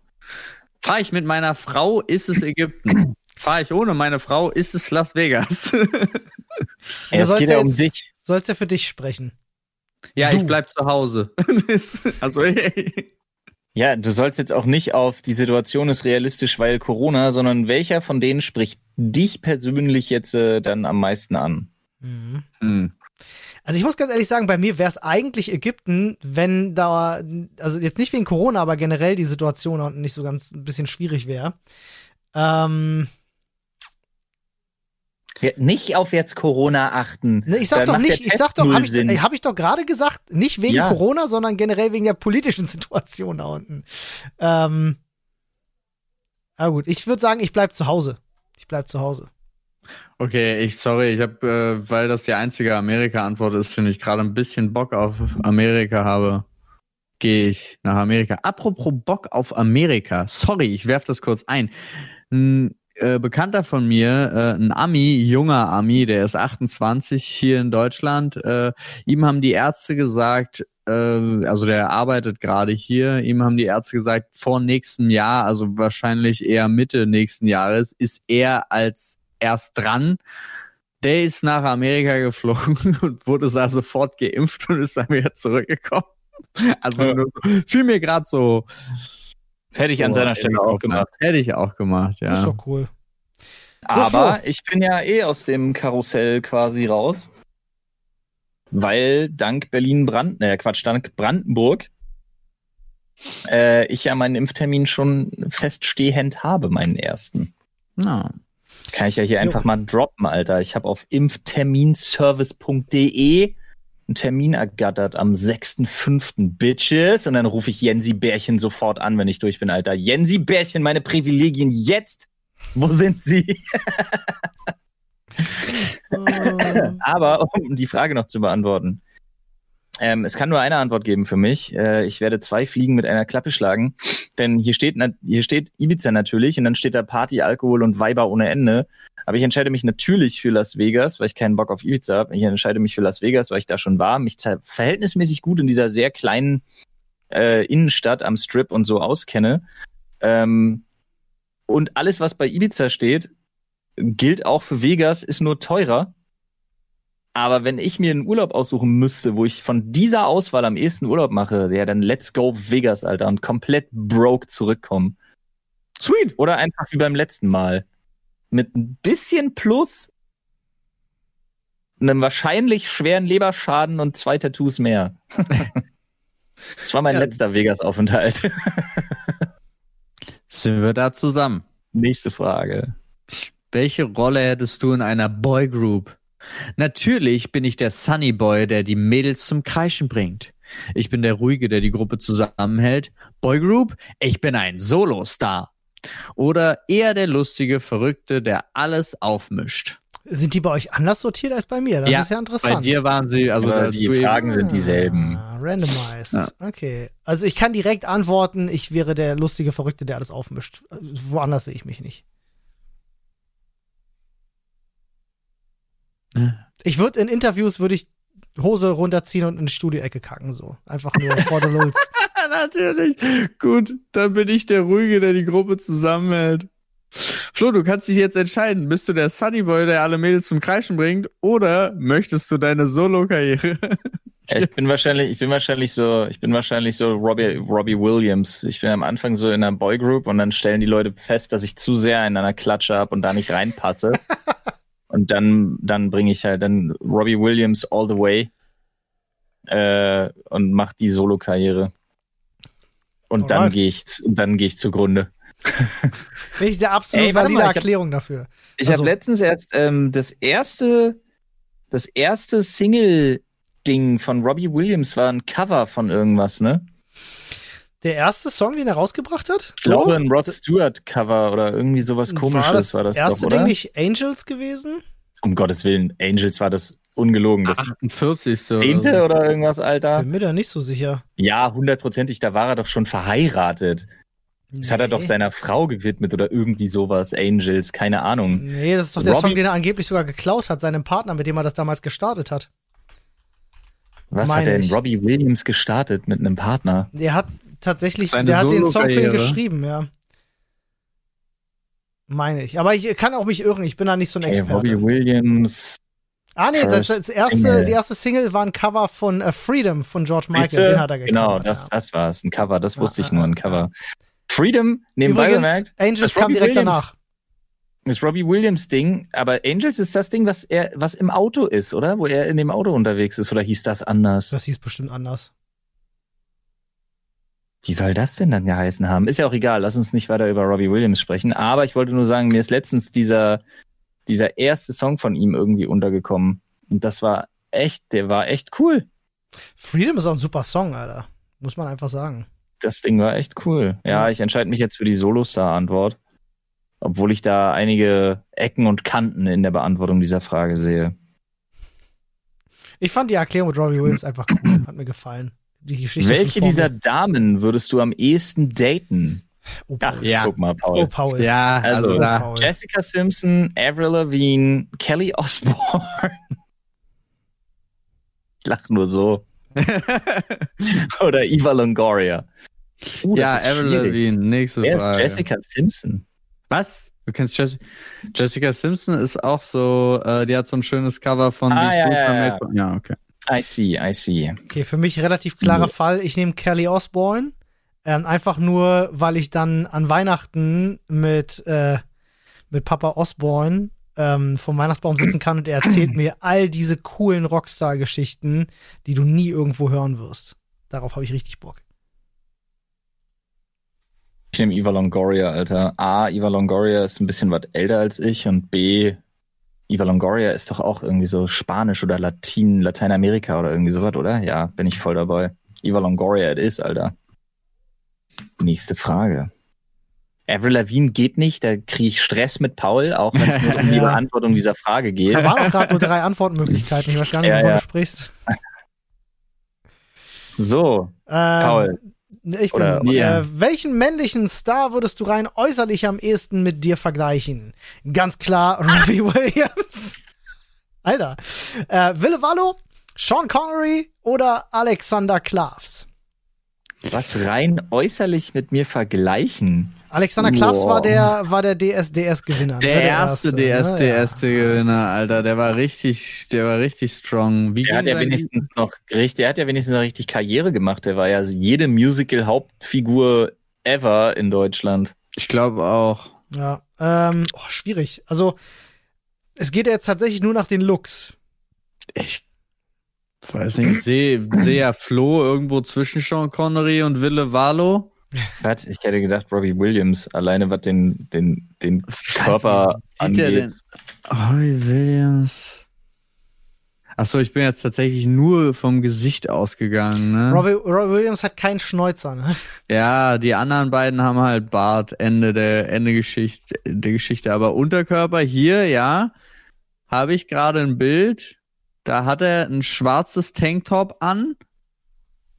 C: Fahre ich mit meiner Frau, ist es Ägypten. Fahre ich ohne meine Frau, ist es Las Vegas.
A: Ja, es
B: sollst
A: geht
B: ja
A: um dich.
B: Sollst ja für dich sprechen.
C: ja,
B: Du.
C: ich bleib zu Hause. also, hey.
A: Ja, du sollst jetzt auch nicht auf die Situation ist realistisch, weil Corona, sondern welcher von denen spricht dich persönlich jetzt äh, dann am meisten an?
B: Mhm.
C: Hm.
B: Also ich muss ganz ehrlich sagen, bei mir wäre es eigentlich Ägypten, wenn da, also jetzt nicht wegen Corona, aber generell die Situation da unten nicht so ganz ein bisschen schwierig wäre. Ähm,
A: Nicht auf jetzt Corona achten.
B: ne, ich sag doch nicht, ich sag doch, habe ich, hab ich doch gerade gesagt, nicht wegen
A: Ja.
B: Corona, sondern generell wegen der politischen Situation da unten. Ähm, ah gut, ich würde sagen, ich bleib zu Hause. Ich bleib zu Hause.
C: Okay, ich sorry, ich habe, äh, weil das die einzige Amerika-Antwort ist, und ich gerade ein bisschen Bock auf Amerika habe, gehe ich nach Amerika. Apropos Bock auf Amerika, sorry, ich werf das kurz ein. Ein äh, Bekannter von mir, äh, ein Ami, junger Ami, der ist 28 hier in Deutschland, äh, ihm haben die Ärzte gesagt, äh, also der arbeitet gerade hier, ihm haben die Ärzte gesagt, vor nächstem Jahr, also wahrscheinlich eher Mitte nächsten Jahres, ist er als erst dran. Der ist nach Amerika geflogen und wurde da sofort geimpft und ist dann wieder zurückgekommen. Also
A: Ja.
C: fiel mir gerade so.
A: Hätte ich an
C: so
A: seiner Stelle auch gemacht.
C: Hätte ich auch gemacht,
B: Das ist
C: ja.
B: doch cool.
A: Aber ich bin ja eh aus dem Karussell quasi raus. Weil dank Berlin-Brand, äh, Quatsch, dank Brandenburg, äh, ich ja meinen Impftermin schon feststehend habe, meinen ersten.
C: Na,
A: Kann ich ja hier
B: Jo.
A: einfach mal droppen, Alter. Ich habe auf impfterminservice.de einen Termin ergattert am 6.5. Bitches. Und dann rufe ich Jensi Bärchen sofort an, wenn ich durch bin, Alter. Jensi Bärchen, meine Privilegien jetzt. Wo sind sie?
B: Äh,
A: Aber um die Frage noch zu beantworten. Ähm, es kann nur eine Antwort geben für mich. Äh, ich werde zwei Fliegen mit einer Klappe schlagen. Denn hier steht, hier steht Ibiza natürlich und dann steht da Party, Alkohol und Weiber ohne Ende. Aber ich entscheide mich natürlich für Las Vegas, weil ich keinen Bock auf Ibiza habe. Ich entscheide mich für Las Vegas, weil ich da schon war, mich verhältnismäßig gut in dieser sehr kleinen äh, Innenstadt am Strip und so auskenne. Ähm, und alles, was bei Ibiza steht, gilt auch für Vegas, ist nur teurer. Aber wenn ich mir einen Urlaub aussuchen müsste, wo ich von dieser Auswahl am ehesten Urlaub mache, ja, dann let's go Vegas, Alter, und komplett broke zurückkommen.
C: Sweet.
A: Oder einfach wie beim letzten Mal. Mit ein bisschen Plus, einem wahrscheinlich schweren Leberschaden und zwei Tattoos mehr. das war mein
C: Ja.
A: letzter Vegas-Aufenthalt.
C: Sind wir da zusammen?
A: Nächste Frage.
C: Welche Rolle hättest du in einer Boygroup? Natürlich bin ich der Sunny Boy, der die Mädels zum Kreischen bringt. Ich bin der Ruhige, der die Gruppe zusammenhält. Boygroup? Ich bin ein Solostar. Oder eher der lustige Verrückte, der alles aufmischt.
B: Sind die bei euch anders sortiert als bei mir? Das
C: Ja,
B: ist ja interessant.
C: Bei dir waren sie, also hast
A: die Fragen sind dieselben.
B: Ah, randomized.
C: Ja.
B: Okay. Also ich kann direkt antworten, ich wäre der lustige Verrückte, der alles aufmischt. Woanders sehe ich mich nicht. Ich würde in Interviews würde ich Hose runterziehen und in die Studioecke kacken so. Einfach nur for the lulz.
C: Natürlich. Gut, dann bin ich der Ruhige, der die Gruppe zusammenhält. Flo, du kannst dich jetzt entscheiden. Bist du der Sunnyboy, der alle Mädels zum Kreischen bringt, oder möchtest du deine Solo-Karriere?
A: Ja, ich bin wahrscheinlich, ich bin wahrscheinlich so, ich bin wahrscheinlich so Robbie, Robbie Williams. Ich bin am Anfang so in einer Boygroup und dann stellen die Leute fest, dass ich zu sehr in einer Klatsche habe und da nicht reinpasse. und dann, dann bringe ich halt dann Robbie Williams all the way äh, und mach die Solo-Karriere. Und dann
B: Alright.
A: gehe ich, und dann gehe ich zugrunde.
B: Bin ich der absolut
A: Ey,
B: valide
A: mal, ich hab-
B: Erklärung dafür.
A: Ich
B: Also-
A: habe letztens erst ähm, das erste, das erste Single-Ding von Robbie Williams war ein Cover von irgendwas, ne?
B: Der erste Song, den er rausgebracht hat?
A: Ich glaube, ein Rod Stewart Cover oder irgendwie sowas komisches
B: war das,
A: war das
B: erste
A: doch, oder?
B: Ding nicht Angels gewesen?
A: Um Gottes Willen, Angels war das ungelogen. Das
C: 48. so.
A: zehnte oder irgendwas, Alter?
B: Bin mir da nicht so sicher.
A: Ja, hundertprozentig, da war er doch schon verheiratet. Das hat er doch
B: Nee.
A: seiner Frau gewidmet oder irgendwie sowas, Angels, keine Ahnung.
B: Nee, das ist doch der
A: Robbie-
B: Song, den er angeblich sogar geklaut hat, seinem Partner, mit dem er das damals gestartet hat.
A: Was
B: Meine
A: hat denn. Robbie Williams gestartet mit einem Partner?
B: Der hat tatsächlich,
C: Seine
B: der hat den Song für ihn geschrieben, ja. Meine ich. Aber ich kann auch mich irren, ich bin da nicht so ein
A: Ey,
B: Experte.
A: Robbie Williams.
B: ah, nee, das, das erste,
A: Single.
B: die erste Single war ein Cover von äh, Freedom von George Michael, den hat er gecovert.
A: Genau, das,
B: ja.
A: das war es, ein Cover, das
B: Ja,
A: wusste ich
B: ja,
A: nur, ein Cover. Freedom, nebenbei
B: Übrigens,
A: bemerkt,
B: Angels
A: das
B: kam
A: Robbie
B: direkt
A: Williams.
B: danach.
A: ist Robbie Williams Ding, aber Angels ist das Ding, was er, was im Auto ist, oder? Wo er in dem Auto unterwegs ist, oder hieß das anders?
B: Das hieß bestimmt anders.
A: Wie soll das denn dann geheißen haben? Ist ja auch egal, lass uns nicht weiter über Robbie Williams sprechen. Aber ich wollte nur sagen, mir ist letztens dieser, dieser erste Song von ihm irgendwie untergekommen. Und das war echt, der war echt cool.
B: Freedom ist auch ein super Song, Alter. Muss man einfach sagen.
A: Das Ding war echt cool. Ja,
B: Ja.
A: ich entscheide mich jetzt für die Solo-Star-Antwort. Obwohl ich da einige Ecken und Kanten in der Beantwortung dieser Frage sehe.
B: Ich fand die Erklärung mit Robbie Williams einfach cool. Hat mir gefallen. Die Geschichte
A: Welche dieser. Damen würdest du am ehesten daten?
B: Oh,
A: Ach.
C: Ja.
A: guck mal, Paul.
B: Oh, Paul.
C: Ja, also,
A: Also,
C: da.
A: Jessica Simpson, Avril Lavigne, Kelly Osbourne. Ich lach nur so. Oder Eva Longoria. Uh,
C: ja,
A: ist
C: Avril. Lavigne, nächste
A: Wer ist
C: Frage.
A: Jessica Simpson?
C: Was? Du kennst Jess Jessica Simpson ist auch so, äh, die hat so ein schönes Cover von
A: Ah,
C: These
A: ja, ja, ja.
C: Ja, okay.
A: I see, I see.
B: Okay, für mich relativ klarer
A: Nee.
B: Fall. Ich nehme Kelly Osbourne. Ähm, einfach nur, weil ich dann an Weihnachten mit, äh, mit Papa Osborne ähm, vom Weihnachtsbaum sitzen kann und er erzählt mir all diese coolen Rockstar-Geschichten, die du nie irgendwo hören wirst. Darauf habe ich richtig Bock.
A: Ich nehme Eva Longoria, Alter. A, Eva Longoria ist ein bisschen was älter als ich und B, Eva Longoria ist doch auch irgendwie so Spanisch oder Latin, Lateinamerika oder irgendwie sowas, oder? Ja, bin ich voll dabei. Eva Longoria, it is, Alter. Nächste Frage. Avril Lavigne geht nicht, da kriege ich Stress mit Paul, auch wenn es nur um die. Beantwortung dieser Frage geht.
B: Da waren auch gerade nur drei Antwortmöglichkeiten. Ich weiß gar nicht,
A: Ja,
B: wovon
A: ja.
B: du sprichst.
A: So,
B: Äh,
A: Paul.
B: Ich bin,
A: Oder-
C: Ja.
B: äh, welchen männlichen Star würdest du rein äußerlich am ehesten mit dir vergleichen? Ganz klar Robbie Williams. Alter. Äh, Wille Wallo, Sean Connery oder Alexander Klavs?
A: Was rein äußerlich mit mir vergleichen?
B: Alexander
A: Wow.
B: war der, war der DSDS-Gewinner.
C: Der
B: ne?
C: erste
B: ne? Ja.
C: DSDS-Gewinner, Alter, der war richtig, der war richtig strong. Wie
A: Der hat ja wenigstens noch richtig, der hat ja wenigstens noch richtig Karriere gemacht. Der war ja jede Musical-Hauptfigur ever in Deutschland.
C: Ich glaube auch.
B: Ja, ähm, oh, schwierig. Also, es geht jetzt tatsächlich nur nach den Looks.
C: Ich weiß nicht, ich sehe seh ja Flo irgendwo zwischen Sean Connery und Wille Valo.
A: Was? Ich hätte gedacht, Robbie Williams, alleine was den, den, den Körper
C: der
A: angeht.
C: denn? Robbie Williams. Achso, ich bin jetzt tatsächlich nur vom Gesicht ausgegangen, ne?
B: Robbie, Robbie Williams hat keinen Schnäuzer, ne?
C: Ja, die anderen beiden haben halt Bart, Ende der Ende Geschichte, der Geschichte. Aber Unterkörper hier, ja, habe ich gerade ein Bild. Da hat er ein schwarzes Tanktop an.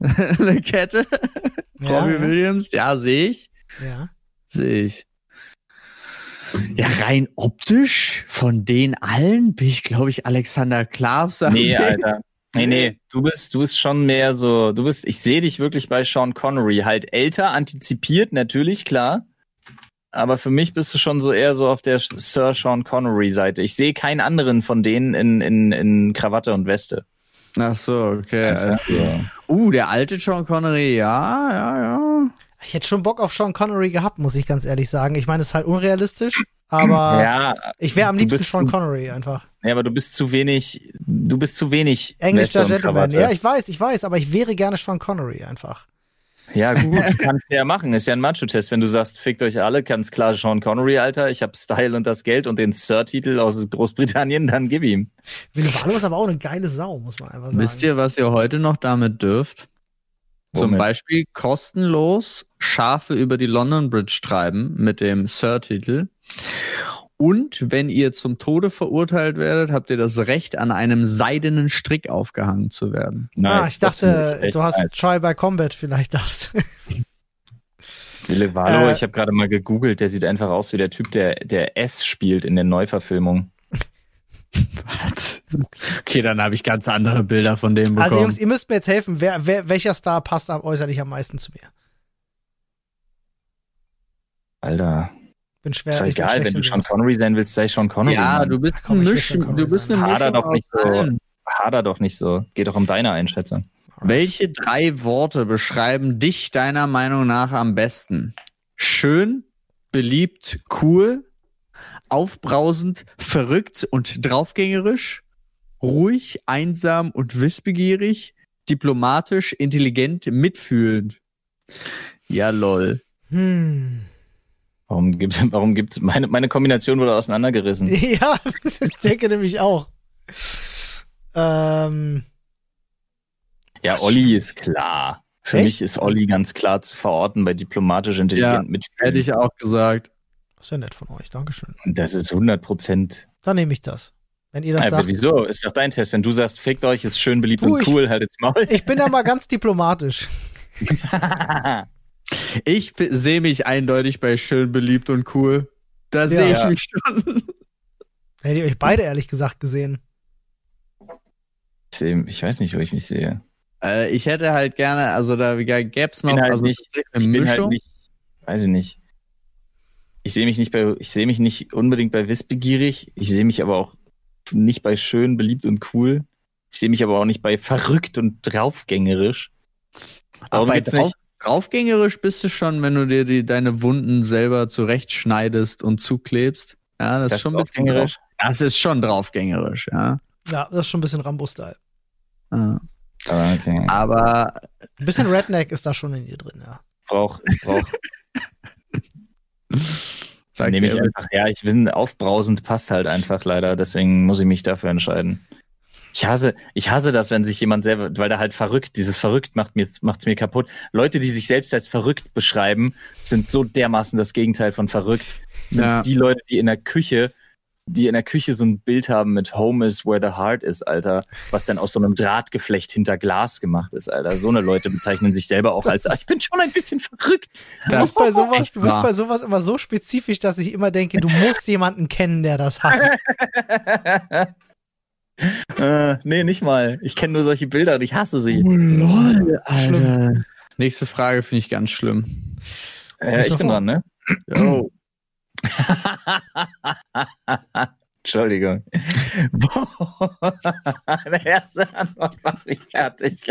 C: Eine Kette.
B: Ja,
C: Robbie
B: ja,
C: Williams, ja, sehe ich.
B: ja.
C: Sehe ich. Ja, rein optisch von den allen bin ich, glaube ich, Alexander Klavs.
A: Nee, Alter. Nee, nee, du bist, du bist schon mehr so, du bist, ich sehe dich wirklich bei Sean Connery, halt älter, antizipiert, natürlich, klar. Aber für mich bist du schon so eher so auf der Sir Sean Connery Seite. Ich sehe keinen anderen von denen in, in, in Krawatte und Weste.
C: Ach so, okay.
A: Also,
C: uh, der alte Sean Connery, ja, ja, ja.
B: Ich hätte schon Bock auf Sean Connery gehabt, muss ich ganz ehrlich sagen. Ich meine, es ist halt unrealistisch, aber
A: ja,
B: ich wäre am liebsten Sean Connery einfach.
A: ja, aber du bist zu wenig, du bist zu wenig
B: Englischer Gentleman.
A: Krawatte.
B: Ja, ich weiß, ich weiß, aber ich wäre gerne Sean Connery einfach.
A: Ja, gut, kannst du ja machen. Ist ja ein Macho-Test. Wenn du sagst, fickt euch alle, ganz klar Sean Connery, Alter. Ich hab Style und das Geld und den Sir-Titel aus Großbritannien, dann gib ihm.
B: Wallo ist aber auch eine geile Sau, muss man einfach sagen.
C: Wisst ihr, was ihr heute noch damit dürft? Zum
A: Womit?
C: Beispiel kostenlos Schafe über die London Bridge treiben mit dem Sir-Titel. Und wenn ihr zum Tode verurteilt werdet, habt ihr das Recht, an einem seidenen Strick aufgehangen zu werden.
B: ah, ich dachte,
A: ich
B: du hast
A: nice.
B: Try by Combat vielleicht das.
A: Wille Valo,
B: Äh,
A: ich habe gerade mal gegoogelt, der sieht einfach aus wie der Typ, der, der S spielt in der Neuverfilmung.
C: Was? Okay, dann habe ich ganz andere Bilder von dem bekommen.
B: Also Jungs, ihr müsst mir jetzt helfen, wer, wer, welcher Star passt am äußerlich am meisten zu mir?
A: Alter,
B: Bin schwer.
A: ist doch egal, wenn du Sean. Connery sein willst, sei Sean Connery.
C: ja,
A: Mann.
C: du bist
B: Komm,
C: ein Misch, du bist eine. Mischung
A: Hader doch nicht so. Hader doch nicht so. Geht doch um deine Einschätzung.
C: Welche drei Worte beschreiben dich deiner Meinung nach am besten? Schön, beliebt, cool, aufbrausend, verrückt und draufgängerisch, ruhig, einsam und wissbegierig, diplomatisch, intelligent, mitfühlend. Ja, lol.
B: Hm.
A: Warum gibt, warum gibt's, meine, meine Kombination wurde auseinandergerissen.
B: Ja, ich denke nämlich auch. Ähm,
A: Ja, Olli ist klar. Für
B: Echt?
A: mich ist Olli ganz klar zu verorten bei diplomatisch intelligent
C: Ja,
A: mit.
C: Hätte ich auch gesagt.
B: das ist ja nett von euch, Dankeschön.
A: Das ist 100 Prozent.
B: Dann nehme ich das. Wenn ihr das
A: Aber
B: sagt.
A: wieso? Ist doch dein Test. Wenn du sagst, fickt euch, ist schön beliebt
B: Du,
A: und
B: ich-
A: cool, halt jetzt Maul.
B: Ich bin da mal ganz diplomatisch.
C: Ich sehe mich eindeutig bei schön, beliebt und cool. Da sehe ich
A: Ja.
C: mich schon.
B: Hätte ich euch beide ehrlich gesagt gesehen.
A: Ich weiß nicht, wo ich mich sehe.
C: Äh, ich hätte halt gerne, also da gäbe es noch
A: bin halt
C: also
A: nicht-
C: eine
A: Ich bin halt
C: Mischung.
A: nicht, weiß ich nicht. Ich sehe mich nicht bei, ich sehe mich nicht unbedingt bei wissbegierig. Ich sehe mich aber auch nicht bei schön, beliebt und cool. Ich sehe mich aber auch nicht bei verrückt und draufgängerisch.
C: Aber
A: Warum
C: bei
A: gibt's
C: drauf,
A: nicht-
C: draufgängerisch bist du schon, wenn du dir die, deine Wunden selber zurechtschneidest und zuklebst. Ja, das,
A: Das
C: ist schon ein bisschen
A: draufgängerisch?
C: drauf- Das ist schon draufgängerisch, ja.
B: Ja, das ist schon ein bisschen Rambo-Style.
C: ja.
A: Okay.
C: Aber
B: Ein bisschen Redneck ist da schon in ihr drin, ja.
A: Ich brauch, ich brauch, Nehme ich einfach, ja, ich bin aufbrausend, passt halt einfach leider, deswegen muss ich mich dafür entscheiden. Ich hasse, ich hasse das, wenn sich jemand selber, weil da halt verrückt, dieses verrückt macht mir, macht's mir kaputt. Leute, die sich selbst als verrückt beschreiben, sind so dermaßen das Gegenteil von verrückt. Sind
C: Ja.
A: die Leute, die in der Küche, die in der Küche so ein Bild haben mit Home is where the heart is, Alter, was dann aus so einem Drahtgeflecht hinter Glas gemacht ist, Alter. So eine Leute bezeichnen sich selber auch als, "Ah, ich bin schon ein bisschen verrückt.
B: Du bist, bei sowas, du bist bei sowas immer so spezifisch, dass ich immer denke, du musst jemanden kennen, der das hat.
A: äh, nee, nicht mal. Ich kenne nur solche Bilder und ich hasse sie.
C: Oh, lol, Alter. Nächste Frage finde ich ganz schlimm.
A: Äh, ich bin
B: vor.
A: dran, ne?
C: Oh.
A: Entschuldigung. Eine erste Antwort war ich fertig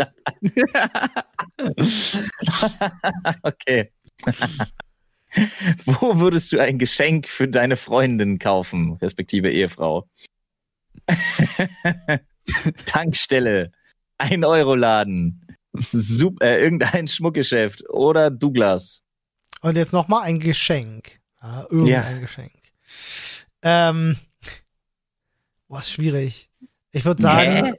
A: okay. Wo würdest du ein Geschenk für deine Freundin kaufen, respektive Ehefrau? Tankstelle, ein Euro-Laden, äh, irgendein Schmuckgeschäft oder Douglas.
B: Und jetzt noch mal ein Geschenk. Ja, irgendein
A: Ja.
B: Geschenk. Ähm, boah, ist schwierig. Ich würde sagen,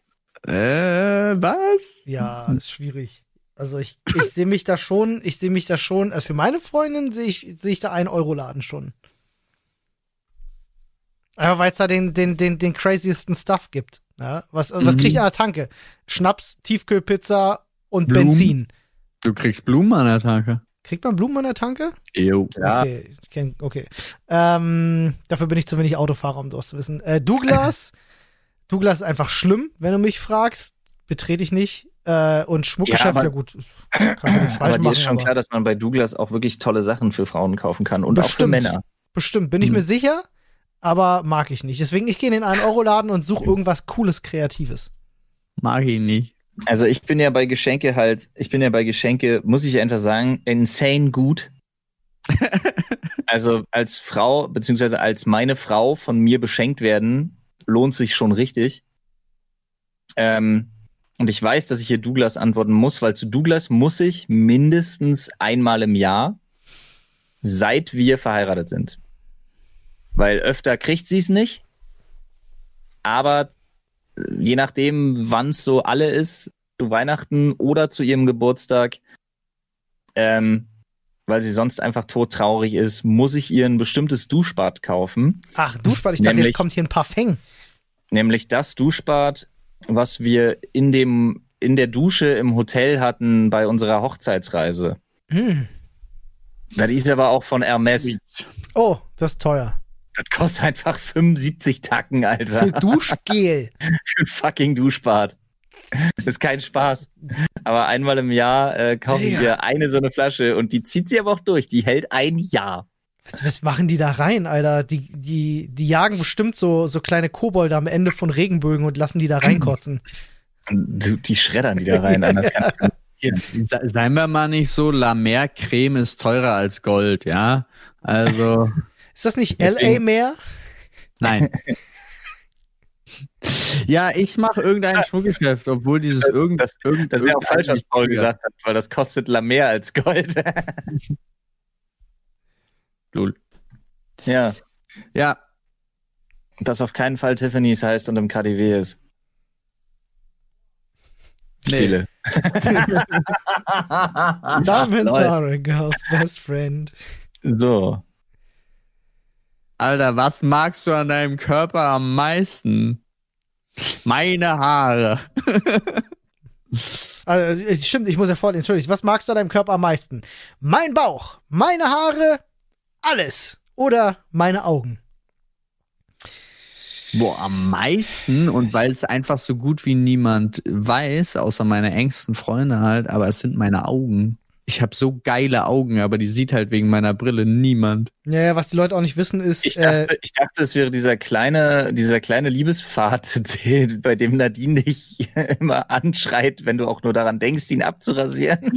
C: Äh, was?
B: ja, ist schwierig. Also ich, ich sehe mich da schon, ich sehe mich da schon, also für meine Freundin sehe ich, sehe ich da einen Euro-Laden schon. Aber weil es da den, den, den, den craziesten Stuff gibt. Ja? Was, was
C: Mhm.
B: kriegt ihr an der Tanke? Schnaps, Tiefkühlpizza und
C: Blumen.
B: Benzin.
C: Du kriegst Blumen an der Tanke.
B: Kriegt man Blumen an der Tanke?
C: Jo.
A: Ja.
B: Okay, ich kenn, okay. Ähm, dafür bin ich zu wenig Autofahrer, um das zu wissen. Äh, Douglas, Douglas ist einfach schlimm, wenn du mich fragst. Betrete ich nicht. Äh, und Schmuckgeschäft,
A: Ja,
B: ja, gut, kannst du nichts falsch
A: Aber
B: machen.
A: ist schon
B: aber
A: klar, dass man bei Douglas auch wirklich tolle Sachen für Frauen kaufen kann und auch für
B: Bestimmt.
A: Männer.
B: bestimmt, bin ich
C: Hm.
B: mir sicher, aber mag ich nicht. Deswegen, ich gehe in den 1-Euro-Laden und suche irgendwas Cooles, Kreatives.
C: Mag ich nicht.
A: Also ich bin ja bei Geschenke halt, ich bin ja bei Geschenke, muss ich einfach sagen, insane gut. also als Frau, beziehungsweise als meine Frau von mir beschenkt werden, lohnt sich schon richtig. Ähm, und ich weiß, dass ich hier Douglas antworten muss, weil zu Douglas muss ich mindestens einmal im Jahr, seit wir verheiratet sind. Weil öfter kriegt sie es nicht. Aber äh, je nachdem, wann es so alle ist, zu Weihnachten oder zu ihrem Geburtstag, ähm, weil sie sonst einfach todtraurig ist, muss ich ihr ein bestimmtes Duschbad kaufen.
B: Ach, Duschbad, ich dachte,
A: Nämlich-
B: jetzt kommt hier ein Parfum.
A: Nämlich das Duschbad, was wir in dem, in der Dusche im Hotel hatten bei unserer Hochzeitsreise.
B: Hm.
A: Das ist aber auch von Hermes.
B: Oh, das ist teuer.
A: Das kostet einfach 75 Tacken,
B: Für
A: Alter.
B: Duschgel.
A: Für ein fucking Duschbad. Das ist kein Spaß. Aber einmal im Jahr äh, kaufen
B: Digga.
A: wir eine so eine Flasche und die zieht sie aber auch durch. Die hält ein Jahr.
B: Was, was machen die da rein, Alter? Die, die, die jagen bestimmt so, so kleine Kobolde am Ende von Regenbögen und lassen die da reinkotzen.
A: Die, die schreddern die da rein. Anders kann ich
C: Seien wir mal nicht so, La Mer Creme ist teurer als Gold, ja? Also,
B: Ist das nicht
A: Deswegen-
B: LA mehr?
C: nein. ja, ich mache irgendein Schmuckgeschäft, obwohl dieses irgend,
A: Das-
C: irgend
A: Das ist ja auch falsch, was Paul gesagt hat, weil das kostet la mehr als Gold.
C: Lul.
A: ja,
C: Ja,
A: das auf keinen Fall Tiffany's heißt und im KDW ist.
C: nee.
A: Stille.
B: Are a girl's best friend.
A: So.
C: Alter, was magst du an deinem Körper am meisten? Meine Haare.
B: Also, es stimmt, ich muss ja vorlesen. Entschuldigung, was magst du an deinem Körper am meisten? Mein Bauch, meine Haare, alles. Oder meine Augen.
C: Boah, am meisten und weil es einfach so gut wie niemand weiß, außer meine engsten Freunde halt, aber es sind meine Augen. Ich habe so geile Augen, aber die sieht halt wegen meiner Brille niemand.
B: Ja, ja, was die Leute auch nicht wissen, ist,
A: Ich
B: äh,
A: dachte, ich dachte, es wäre dieser kleine, dieser kleine Liebespfad, den, bei dem Nadine dich immer anschreit, wenn du auch nur daran denkst, ihn abzurasieren.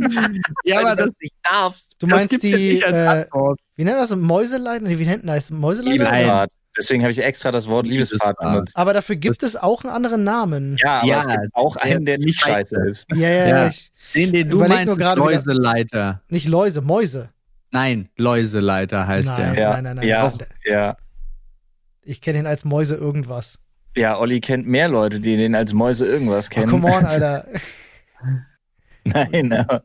C: Ja, aber
A: du
C: das,
A: nicht darfst.
B: du meinst
C: das gibt's ja
B: die,
C: nicht als
B: äh, wie nennt das, Mäuseleiter? Nee, wie nennt das? Mäuseleiter?
A: Deswegen habe ich extra das Wort Liebespfad. benutzt.
B: Aber dafür gibt es auch einen anderen Namen.
A: Ja, aber
C: Ja,
A: es gibt auch einen, der nicht scheiße ist.
B: Ja, ja,
C: Ja.
B: ja. Ich,
C: Den, den du
B: Überleg
C: meinst,
B: nur
C: ist Läuseleiter.
B: nicht Läuse, Mäuse.
C: Nein, Läuseleiter heißt
B: Nein.
C: der.
A: Ja,
B: nein, nein, nein.
A: ja,
B: nein.
A: ja.
B: Ich kenne ihn als Mäuse irgendwas.
A: Ja, Olli kennt mehr Leute, die den als Mäuse irgendwas
B: Oh,
A: kennen.
B: come on, Alter.
A: Nein, aber,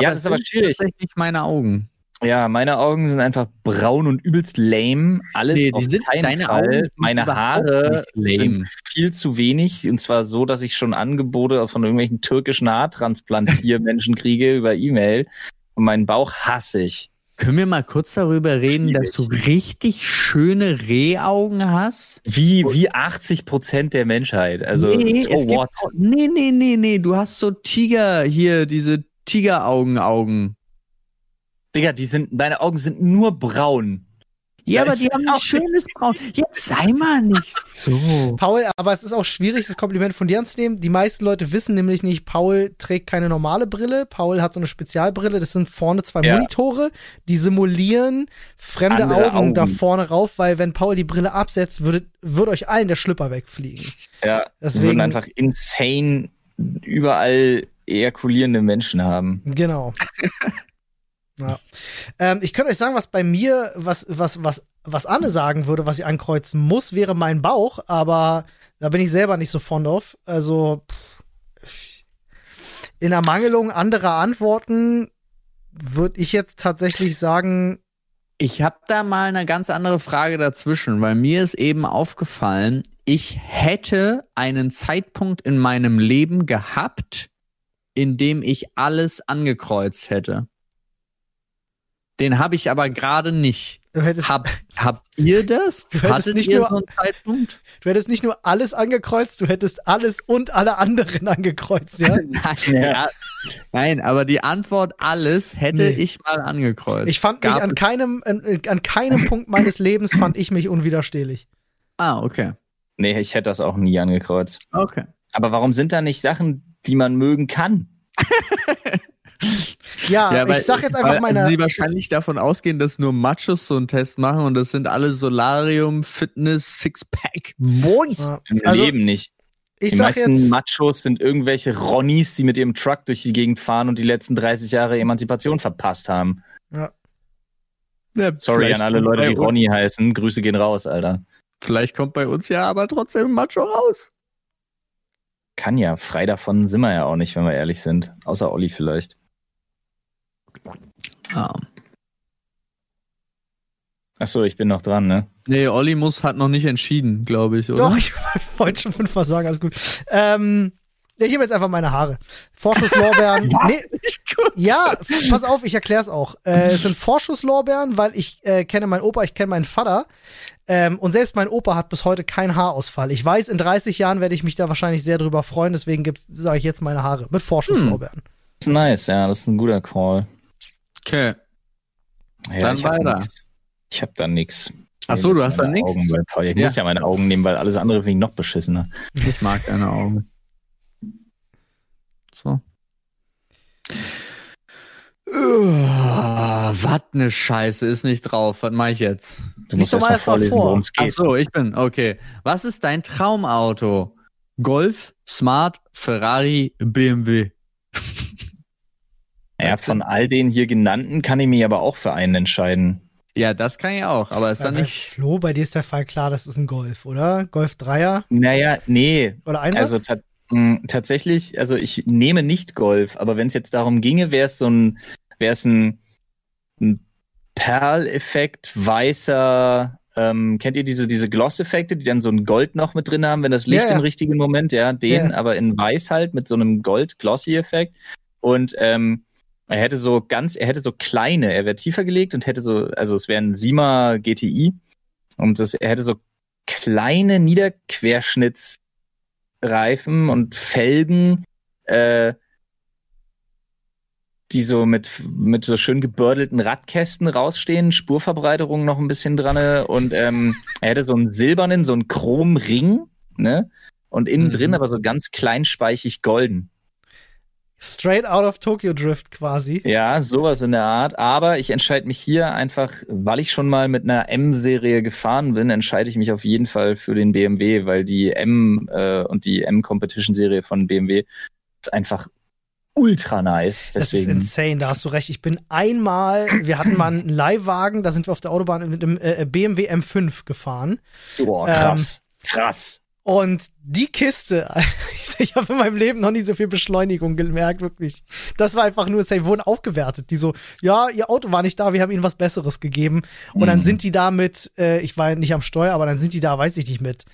A: ja, das ist aber
C: sind
A: schwierig.
C: Tatsächlich meine Augen.
A: Ja, meine Augen sind einfach braun und übelst lame. Alles
C: Nee, die
A: auf
C: sind-
A: keinen Fall. Meine Haare sind viel zu wenig. Und zwar so, dass ich schon Angebote von irgendwelchen türkischen Haartransplantiermenschen kriege über E-Mail. Und meinen Bauch hasse ich.
C: Können wir mal kurz darüber reden, dass du richtig schöne Rehaugen hast?
A: Wie, wie 80 Prozent der Menschheit. Also,
C: nee,
A: so
C: gibt
A: what?
C: auch- nee, nee, nee, nee, du hast so Tiger hier, diese Tigeraugen-Augen.
A: Digga, die sind, meine Augen sind nur braun.
C: Ja,
A: Da
C: aber die haben ein schönes Braun. Jetzt sei mal nicht so.
B: Paul, aber es ist auch schwierig, das Kompliment von dir anzunehmen. Die meisten Leute wissen nämlich nicht, Paul trägt keine normale Brille. Paul hat so eine Spezialbrille. Das sind vorne zwei
A: Ja.
B: Monitore, die simulieren fremde Augen,
A: Augen.
B: da vorne rauf, weil wenn Paul die Brille absetzt, würde, würde euch allen der Schlüpper wegfliegen.
A: Ja,
B: Deswegen-
A: würden einfach insane überall ejakulierende Menschen haben.
B: Genau. ja. ähm, ich könnte euch sagen, was bei mir, was, was, was, was Anne sagen würde, was ich ankreuzen muss, wäre mein Bauch, aber da bin ich selber nicht so fond auf. Also in Ermangelung anderer Antworten würde ich jetzt tatsächlich sagen,
C: Ich habe da mal eine ganz andere Frage dazwischen, weil mir ist eben aufgefallen, ich hätte einen Zeitpunkt in meinem Leben gehabt, in dem ich alles angekreuzt hätte. Den habe ich aber gerade nicht.
B: du hättest,
C: Hab, habt ihr das?
B: Du hättest
C: Hattet
B: nicht
C: ihr
B: nur-
C: so einen Zeitpunkt?
B: du hättest nicht nur alles angekreuzt, du hättest alles und alle anderen angekreuzt, ja?
C: Nein,
A: Ja.
C: Nein, aber die Antwort alles hätte
B: Nee.
C: ich mal angekreuzt.
B: Ich fand mich
C: Gab
B: an
C: es-
B: keinem, an, an keinem Punkt meines Lebens fand ich mich unwiderstehlich.
C: Ah, okay.
A: Nee, ich hätte das auch nie angekreuzt.
C: Okay.
A: Aber warum sind da nicht Sachen, die man mögen kann?
B: Ja,
C: Ja,
B: ich
C: weil-
B: sag jetzt einfach meine.
C: Sie wahrscheinlich davon ausgehen, dass nur Machos so einen Test machen und das sind alle Solarium, Fitness, Sixpack.
B: Ja,
A: Im
B: also,
A: Leben nicht.
B: ich
A: die
B: sag
A: meisten
B: jetzt,
A: Machos sind irgendwelche Ronnies, die mit ihrem Truck durch die Gegend fahren und die letzten 30 Jahre Emanzipation verpasst haben.
C: Ja,
A: Sorry
C: vielleicht
A: an alle Leute, die Ronny heißen. Grüße gehen raus, Alter.
C: Vielleicht kommt bei uns ja aber trotzdem ein Macho raus.
A: Kann ja, frei davon sind wir ja auch nicht, wenn wir ehrlich sind. Außer Olli vielleicht.
C: Ah.
A: Achso, ich bin noch dran, ne?
C: Nee, Olli muss hat noch nicht entschieden, glaube ich, oder?
B: doch, ich wollte schon fünfmal sagen, alles gut. Ähm, ja, ich nehme jetzt einfach meine Haare. Vorschusslorbeeren. nee, ja, pass auf, ich erkläre es auch. Äh, es sind Vorschusslorbeeren, weil ich äh, kenne meinen Opa, ich kenne meinen Vater. Ähm, und selbst mein Opa hat bis heute keinen Haarausfall. Ich weiß, in 30 Jahren werde ich mich da wahrscheinlich sehr drüber freuen, deswegen sage ich jetzt meine Haare mit Vorschusslorbeeren.
A: Das ist nice, ja, das ist ein guter Call.
C: Okay.
A: Ja,
C: Dann
A: ich hab
C: weiter.
A: nix. Ich hab da nix. Ich
C: Ach so, du hast da
A: Paul- Ich
C: Ja.
A: muss ja meine Augen nehmen, weil alles andere finde ich noch beschissener.
C: Ich mag deine Augen. So. Uh, was ne Scheiße, ist nicht drauf. Was mache ich jetzt?
A: Du musst
B: doch
A: erst
B: mal
A: vorlesen,
B: vor.
A: worum es
C: Ach
A: geht.
C: so, ich bin, okay. Was ist dein Traumauto? Golf, Smart, Ferrari, BMW.
A: Ja, von all den hier genannten kann ich mich aber auch für einen entscheiden.
C: Ja, das kann ich auch, aber ist
B: Äh,
C: dann
B: bei
C: nicht.
B: Flo, bei dir ist der Fall klar, das ist ein Golf, oder? Golf Dreier
A: Naja, nee.
B: oder Einser?
A: Also ta mh, tatsächlich, also ich nehme nicht Golf, aber wenn es jetzt darum ginge, wäre es so ein, wäre es ein, ein Perleffekt, weißer, ähm, kennt ihr diese, diese Gloss-Effekte, die dann so ein Gold noch mit drin haben, wenn das Licht
B: Ja, ja.
A: im richtigen Moment, ja, den,
B: Ja.
A: aber in weiß halt mit so einem Gold-Glossy-Effekt. Und ähm, er hätte so ganz, er hätte so kleine, er wäre tiefer gelegt und hätte so, also es wäre ein Sima GTI und das, er hätte so kleine Niederquerschnittsreifen und Felgen, äh, die so mit, mit so schön gebördelten Radkästen rausstehen, Spurverbreiterung noch ein bisschen dran und ähm, er hätte so einen silbernen, so einen Chromring, ne? Und innen
C: Mhm.
A: drin aber so ganz kleinspeichig golden.
B: Straight out of Tokyo Drift quasi.
A: Ja, sowas in der Art. Aber ich entscheide mich hier einfach, weil ich schon mal mit einer M-Serie gefahren bin, entscheide ich mich auf jeden Fall für den BMW, weil die M äh, und die M-Competition-Serie von BMW ist einfach ultra nice.
B: Das ist
A: Deswegen.
B: insane, da hast du recht. Ich bin einmal, wir hatten mal einen Leihwagen, da sind wir auf der Autobahn mit dem äh, BMW M5 gefahren.
A: Boah,
B: Ähm,
A: krass.
B: Und die Kiste, ich habe in meinem Leben noch nie so viel Beschleunigung gemerkt, wirklich. Das war einfach nur, sie wurden aufgewertet. Die so, ja, ihr Auto war nicht da, wir haben ihnen was Besseres gegeben. Und dann
A: Mhm.
B: sind die da mit, äh, ich war nicht am Steuer, aber dann sind die da, weiß ich nicht, mit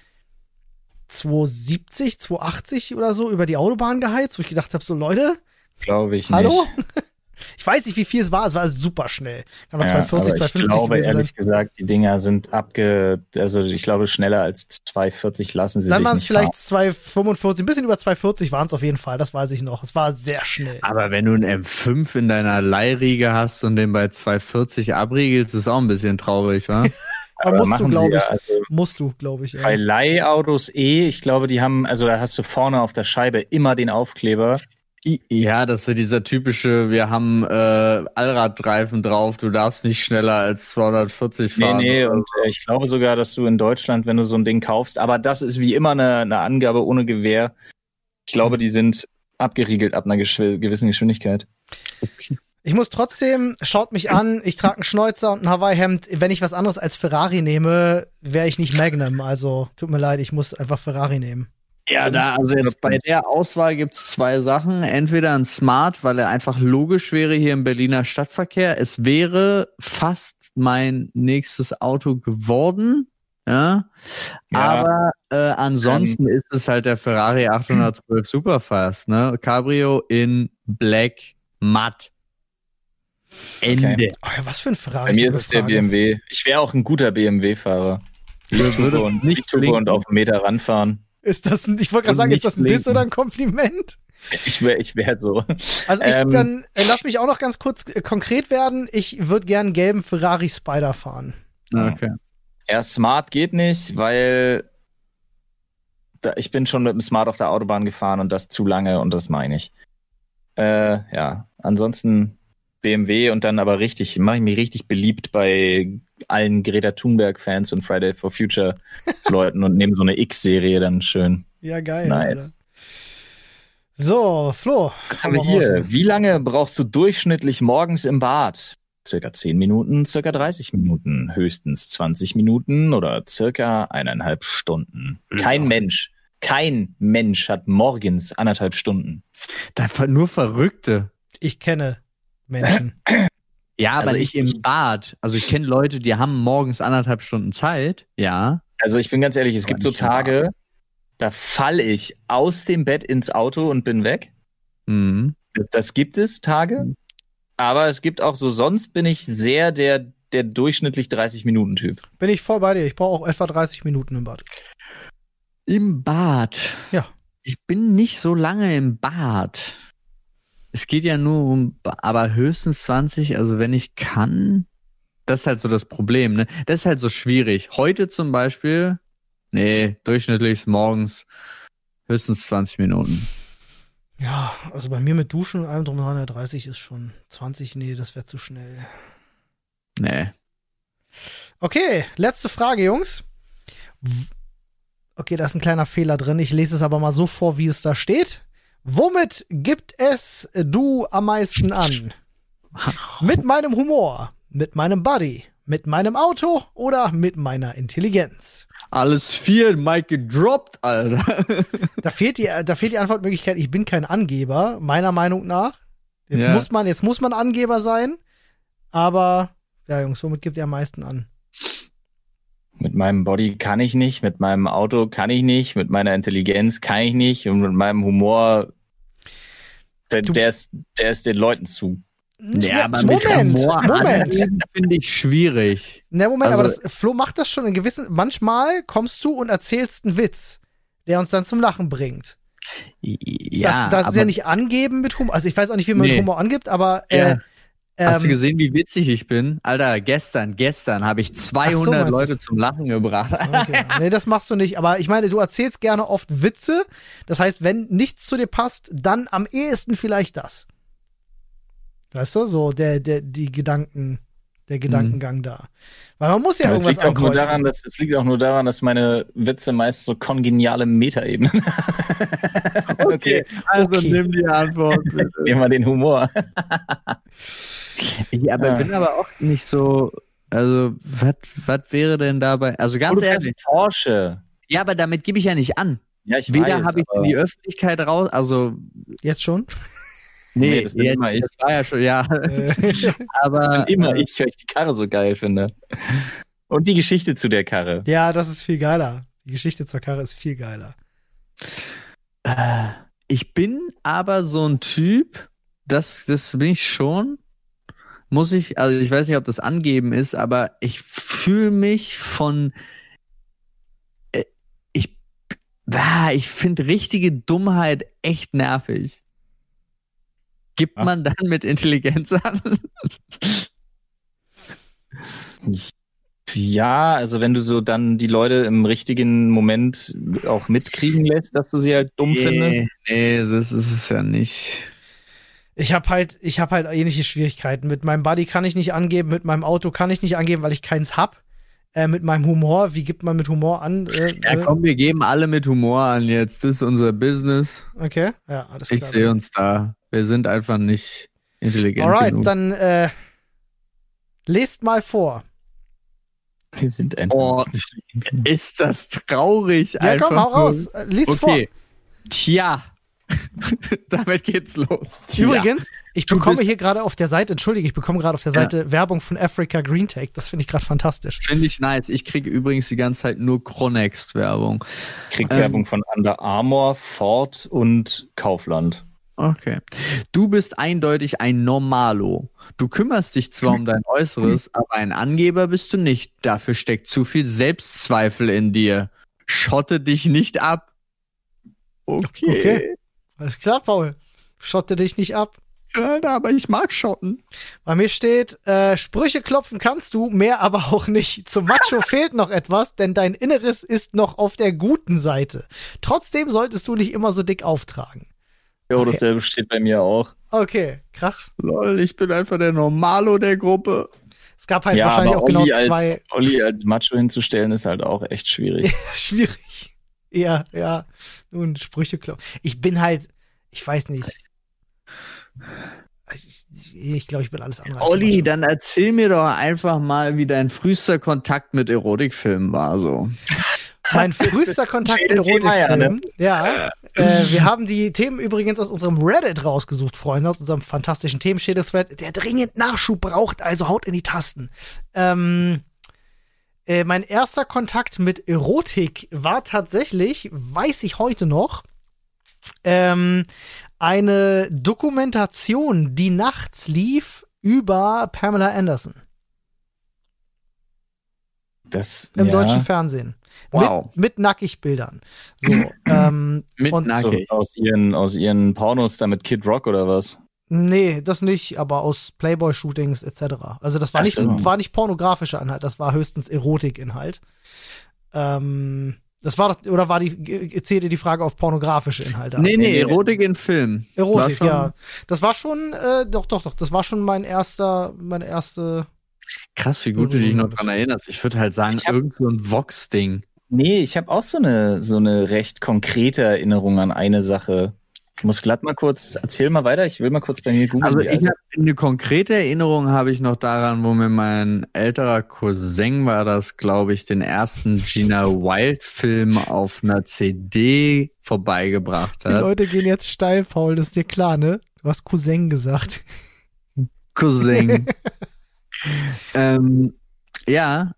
B: 270, 280 oder so über die Autobahn geheizt, wo ich gedacht habe, so Leute,
A: Glaube ich
B: hallo?
A: nicht.
B: Ich weiß nicht, wie viel es war, es war super schnell. Kann man
A: Ja,
B: 240,
A: aber
B: 250
A: ich glaube,
B: gewesen sein.
A: ehrlich gesagt, die Dinger sind abge... Also ich glaube, schneller als 240 lassen sie
B: Dann waren es vielleicht 245, ein bisschen über 240 waren es auf jeden Fall, das weiß ich noch. Es war sehr schnell.
C: Aber wenn du einen M5 in deiner Leihriege hast und den bei 240 abriegelst, ist auch ein bisschen traurig, wa?
B: Aber musst du, glaube
A: ja,
B: ich.
A: Also
B: Musst du, glaube ich. Ja.
A: bei Leihautos eh, ich glaube, die haben, also da hast du vorne auf der Scheibe immer den Aufkleber.
C: I- Ja, das ist dieser typische, wir haben äh, Allradreifen drauf, du darfst nicht schneller als 240
A: Nee,
C: fahren.
A: nee, und äh, ich glaube sogar, dass du in Deutschland, wenn du so ein Ding kaufst, aber das ist wie immer eine, eine Angabe ohne Gewähr. Ich glaube, die sind abgeriegelt ab einer geschw- gewissen Geschwindigkeit.
B: Ich muss trotzdem, schaut mich an, ich trage einen Schnäuzer und ein Hawaii-Hemd. Wenn ich was anderes als Ferrari nehme, wäre ich nicht Magnum. Also tut mir leid, ich muss einfach Ferrari nehmen.
C: Ja, da, also jetzt bei der Auswahl gibt's zwei Sachen. Entweder ein Smart, weil er einfach logisch wäre hier im Berliner Stadtverkehr. Es wäre fast mein nächstes Auto geworden. Ja.
A: Ja.
C: Aber äh, ansonsten ist es halt der Ferrari 812 Superfast, ne? Cabrio in Black Matt. Ende.
B: Oh ja, was für ein Ferrari.
A: Bei mir ist es der. BMW. Ich wäre auch ein guter BMW-Fahrer. Lichthupe und,
C: nicht
A: und auf einen Meter ranfahren.
B: Ist das ein, ich wollte gerade sagen, ist das ein Diss
C: blinken.
B: oder ein Kompliment?
A: Ich wäre ich wär so.
B: Also ich
A: Ähm.
B: dann, äh, lass mich auch noch ganz kurz äh, konkret werden. Ich würde gern einen gelben Ferrari Spider fahren.
C: Okay.
A: Ja, Smart geht nicht, weil da, ich bin schon mit dem Smart auf der Autobahn gefahren und das zu lange und das meine ich. Äh, ja, ansonsten BMW und dann aber richtig, mache ich mich richtig beliebt bei allen Greta Thunberg-Fans und Friday for Future-Leuten und nehme so eine X-Serie dann schön.
B: Ja, geil.
A: Nice.
B: Alter. So, Flo.
A: Was haben wir
B: mal raus.
A: hier? Wie lange brauchst du durchschnittlich morgens im Bad? Circa 10 Minuten, circa 30 Minuten, höchstens 20 Minuten oder circa eineinhalb Stunden. Kein
C: Ja.
A: Mensch, kein Mensch hat morgens anderthalb Stunden.
C: Da war nur Verrückte.
B: Ich kenne Menschen.
C: Ja, aber
A: Also
C: nicht
A: ich-
C: im Bad. Also ich kenne Leute, die haben morgens anderthalb Stunden Zeit. Ja.
A: Also ich bin ganz ehrlich, es
C: Aber
A: gibt so Tage, da falle ich aus dem Bett ins Auto und bin weg.
C: Mhm.
A: Das, das gibt es Tage.
C: Mhm.
A: Aber es gibt auch so, sonst bin ich sehr der, der durchschnittlich 30-Minuten-Typ.
B: Bin ich voll bei dir. Ich brauche auch etwa 30 Minuten im Bad.
C: Im Bad.
B: Ja.
C: Ich bin nicht so lange im Bad. Es geht ja nur um, aber höchstens 20, also wenn ich kann. Das ist halt so das Problem, ne? Das ist halt so schwierig. Heute zum Beispiel, nee, durchschnittlich morgens höchstens 20 Minuten.
B: Ja, also bei mir mit Duschen und allem drum und dran, 30 ist schon 20. Nee, das wäre zu schnell.
C: Nee.
B: Okay, letzte Frage, Jungs. Okay, da ist ein kleiner Fehler drin. Ich lese es aber mal so vor, wie es da steht. Womit gibt es du am meisten an? Mit meinem Humor, mit meinem Body, mit meinem Auto oder mit meiner Intelligenz?
C: Alles vier, Mike gedroppt, Alter.
B: Da fehlt die, da fehlt die Antwortmöglichkeit, ich bin kein Angeber, meiner Meinung nach. Jetzt
C: Ja.
B: muss man, jetzt muss man Angeber sein. Aber, ja, Jungs, womit gibt ihr am meisten an?
A: Mit meinem Body kann ich nicht, mit meinem Auto kann ich nicht, mit meiner Intelligenz kann ich nicht und mit meinem Humor, der,
B: Du-
A: der, ist, der ist den Leuten zu.
C: Ja, aber
B: Moment,
C: mit Humor
B: Moment.
C: finde ich schwierig.
B: Ne, Moment,
C: Also-
B: aber das, Flo macht das schon in gewissen. Manchmal kommst du und erzählst einen Witz, der uns dann zum Lachen bringt.
C: Ja,
B: das das ist
C: aber
B: ja nicht angeben mit Humor. Also ich weiß auch nicht, wie man
C: Nee.
B: mit Humor angibt, aber
C: Ja. Hast du
B: ähm,
C: gesehen, wie witzig ich bin? Alter, gestern, gestern habe ich 200
B: meinst du
C: Leute zum Lachen gebracht.
B: Okay. Nee, das machst du nicht. Aber ich meine, du erzählst gerne oft Witze. Das heißt, wenn nichts zu dir passt, dann am ehesten vielleicht das. Weißt du, so der, der, die Gedanken, der Gedankengang da. Weil man muss ja
A: es
B: irgendwas
A: liegt, auch nur daran, dass, es liegt auch nur daran, dass meine Witze meist so kongeniale Metaebenen
C: Okay, also
B: Okay.
C: nimm die Antwort. bitte.
A: Immer den Humor.
C: Ich aber
A: Ja.
C: bin aber auch nicht so. Also, was was wäre denn dabei? Also ganz
A: Oder
C: ehrlich.
A: Porsche.
C: Ja, aber damit gebe ich ja nicht an.
A: Ja, ich
C: Weder habe ich in die Öffentlichkeit raus, also
B: Jetzt schon?
A: Nee, das bin
C: jetzt-
A: immer ich.
C: Das war ja schon, ja.
B: Äh,
C: Aber
A: Das bin immer
C: äh,
A: ich, weil ich die Karre so geil finde. Und die Geschichte zu der Karre.
B: ja, das ist viel geiler. Die Geschichte zur Karre ist viel geiler.
C: Äh, Ich bin aber so ein Typ, das, das bin ich schon. Muss ich, also ich weiß nicht, ob das angeben ist, aber ich fühle mich von. äh, Ich, ich finde richtige Dummheit echt nervig. Gibt
A: Ah.
C: man dann mit Intelligenz an?
A: Ja, also wenn du so dann die Leute im richtigen Moment auch mitkriegen lässt, dass du sie halt dumm findest.
C: nee, das ist es ja nicht.
B: Ich habe halt, ich habe halt ähnliche Schwierigkeiten. Mit meinem Buddy kann ich nicht angeben, mit meinem Auto kann ich nicht angeben, weil ich keins hab. Äh, mit meinem Humor, wie gibt man mit Humor an? Äh,
C: Ja,
B: äh,
C: komm, wir geben alle mit Humor an jetzt. Das ist unser Business.
B: Okay, ja, alles
C: Ich
B: klar.
C: sehe uns da. Wir sind einfach nicht intelligent
B: Alright,
C: genug.
B: dann äh, lest mal vor.
A: Wir sind einfach.
C: Oh, ist das traurig
B: Ja,
C: einfach.
B: komm, hau raus. Äh, Lies
C: Okay. Tja. Damit geht's los.
B: Übrigens, ich bekomme hier gerade auf der Seite, entschuldige, ich bekomme gerade auf der
C: Ja.
B: Seite Werbung von Africa Green Tech. Das finde ich gerade fantastisch.
C: Finde ich nice. Ich kriege übrigens die ganze Zeit nur Chronext-Werbung.
A: Krieg
C: Ähm.
A: Werbung von Under Armour, Ford und Kaufland.
C: Okay. Du bist eindeutig ein Normalo. Du kümmerst dich zwar um dein Äußeres, aber ein Angeber bist du nicht. Dafür steckt zu viel Selbstzweifel in dir. Schotte dich nicht ab. Okay.
B: Okay. Alles klar, Paul. Schotte dich nicht ab.
C: Alter, aber ich mag Schotten.
B: Bei mir steht, äh, Sprüche klopfen kannst du, mehr aber auch nicht. Zum Macho fehlt noch etwas, denn dein Inneres ist noch auf der guten Seite. Trotzdem solltest du nicht immer so dick auftragen.
A: Jo,
B: Okay.
A: dasselbe steht bei mir auch.
B: Okay, krass.
C: Lol, ich bin einfach der Normalo der Gruppe.
B: Es gab halt
A: ja,
B: wahrscheinlich
A: aber
B: auch genau
A: Olli als,
B: zwei.
A: Olli als Macho hinzustellen, ist halt auch echt schwierig.
B: Schwierig. Ja, ja. Nun, Sprüche klopfen. Ich bin halt, ich weiß nicht. Ich, ich, ich glaube, ich bin alles andere.
C: Olli, dann erzähl mir doch einfach mal, wie dein frühester Kontakt mit Erotikfilmen war so.
B: Mein frühester Kontakt mit
A: ja,
B: Erotikfilmen. Ja. Äh, wir haben die Themen übrigens aus unserem Reddit rausgesucht, Freunde, aus unserem fantastischen Themenschädel-Thread, der dringend Nachschub braucht, also haut in die Tasten. Ähm, äh, mein erster Kontakt mit Erotik war tatsächlich, weiß ich heute noch, ähm, eine Dokumentation, die nachts lief über Pamela Anderson
A: Das,
B: im
A: ja,
B: deutschen Fernsehen.
C: Wow.
B: Mit, mit Nackigbildern. So, ähm,
C: Mit
B: und-
A: so,
C: Nackig.
A: aus, ihren, aus ihren Pornos da mit Kid Rock oder was?
B: Nee, das nicht, aber aus Playboy-Shootings etc. Also das war
A: Ach
B: nicht,
A: so.
B: war nicht pornografischer Inhalt, das war höchstens Erotik-Inhalt. Ähm, das war doch, oder war die, zählte die Frage auf pornografische Inhalte?
C: Nee, nee. Erotik in Film.
B: Erotik,
C: schon-
B: ja. Das war schon, äh, doch, doch, doch, das war schon mein erster, meine erste.
C: Krass, wie gut du dich noch dran erinnerst. Ich würde halt sagen,
A: hab-
C: irgend so ein Vox-Ding.
A: Nee, ich habe auch so eine, so eine recht konkrete Erinnerung an eine Sache. Ich muss glatt mal kurz, erzähl mal weiter, ich will mal kurz bei mir googeln.
C: Also ich
A: alt-
C: hab, eine konkrete Erinnerung habe ich noch daran, wo mir mein älterer Cousin war das, glaube ich, den ersten Gina Wild-Film auf einer CD vorbeigebracht
B: Die
C: hat.
B: Leute gehen jetzt steil, Paul, das ist dir klar, ne? Du hast Cousin gesagt.
C: Cousin. ähm, ja.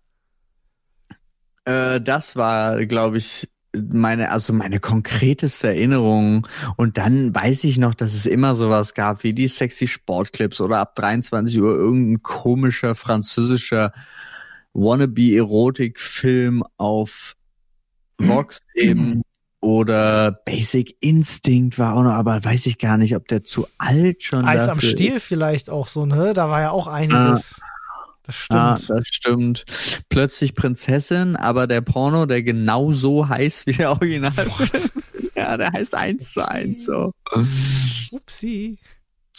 C: Äh, das war, glaube ich, meine, also meine konkreteste Erinnerung. Und dann weiß ich noch, dass es immer sowas gab wie die sexy Sportclips oder ab 23 Uhr irgendein komischer französischer Wannabe-Erotik-Film auf Vox eben. Oder Basic Instinct war auch noch, aber weiß ich gar nicht, ob der zu alt schon
B: Eis am
C: ist.
B: Stiel vielleicht auch so, ne? Da war ja auch einiges. Das
C: Ah,
B: stimmt.
C: das stimmt. Plötzlich Prinzessin, aber der Porno, der genau so heißt wie der Original. ja, der heißt eins zu eins so.
B: Upsi.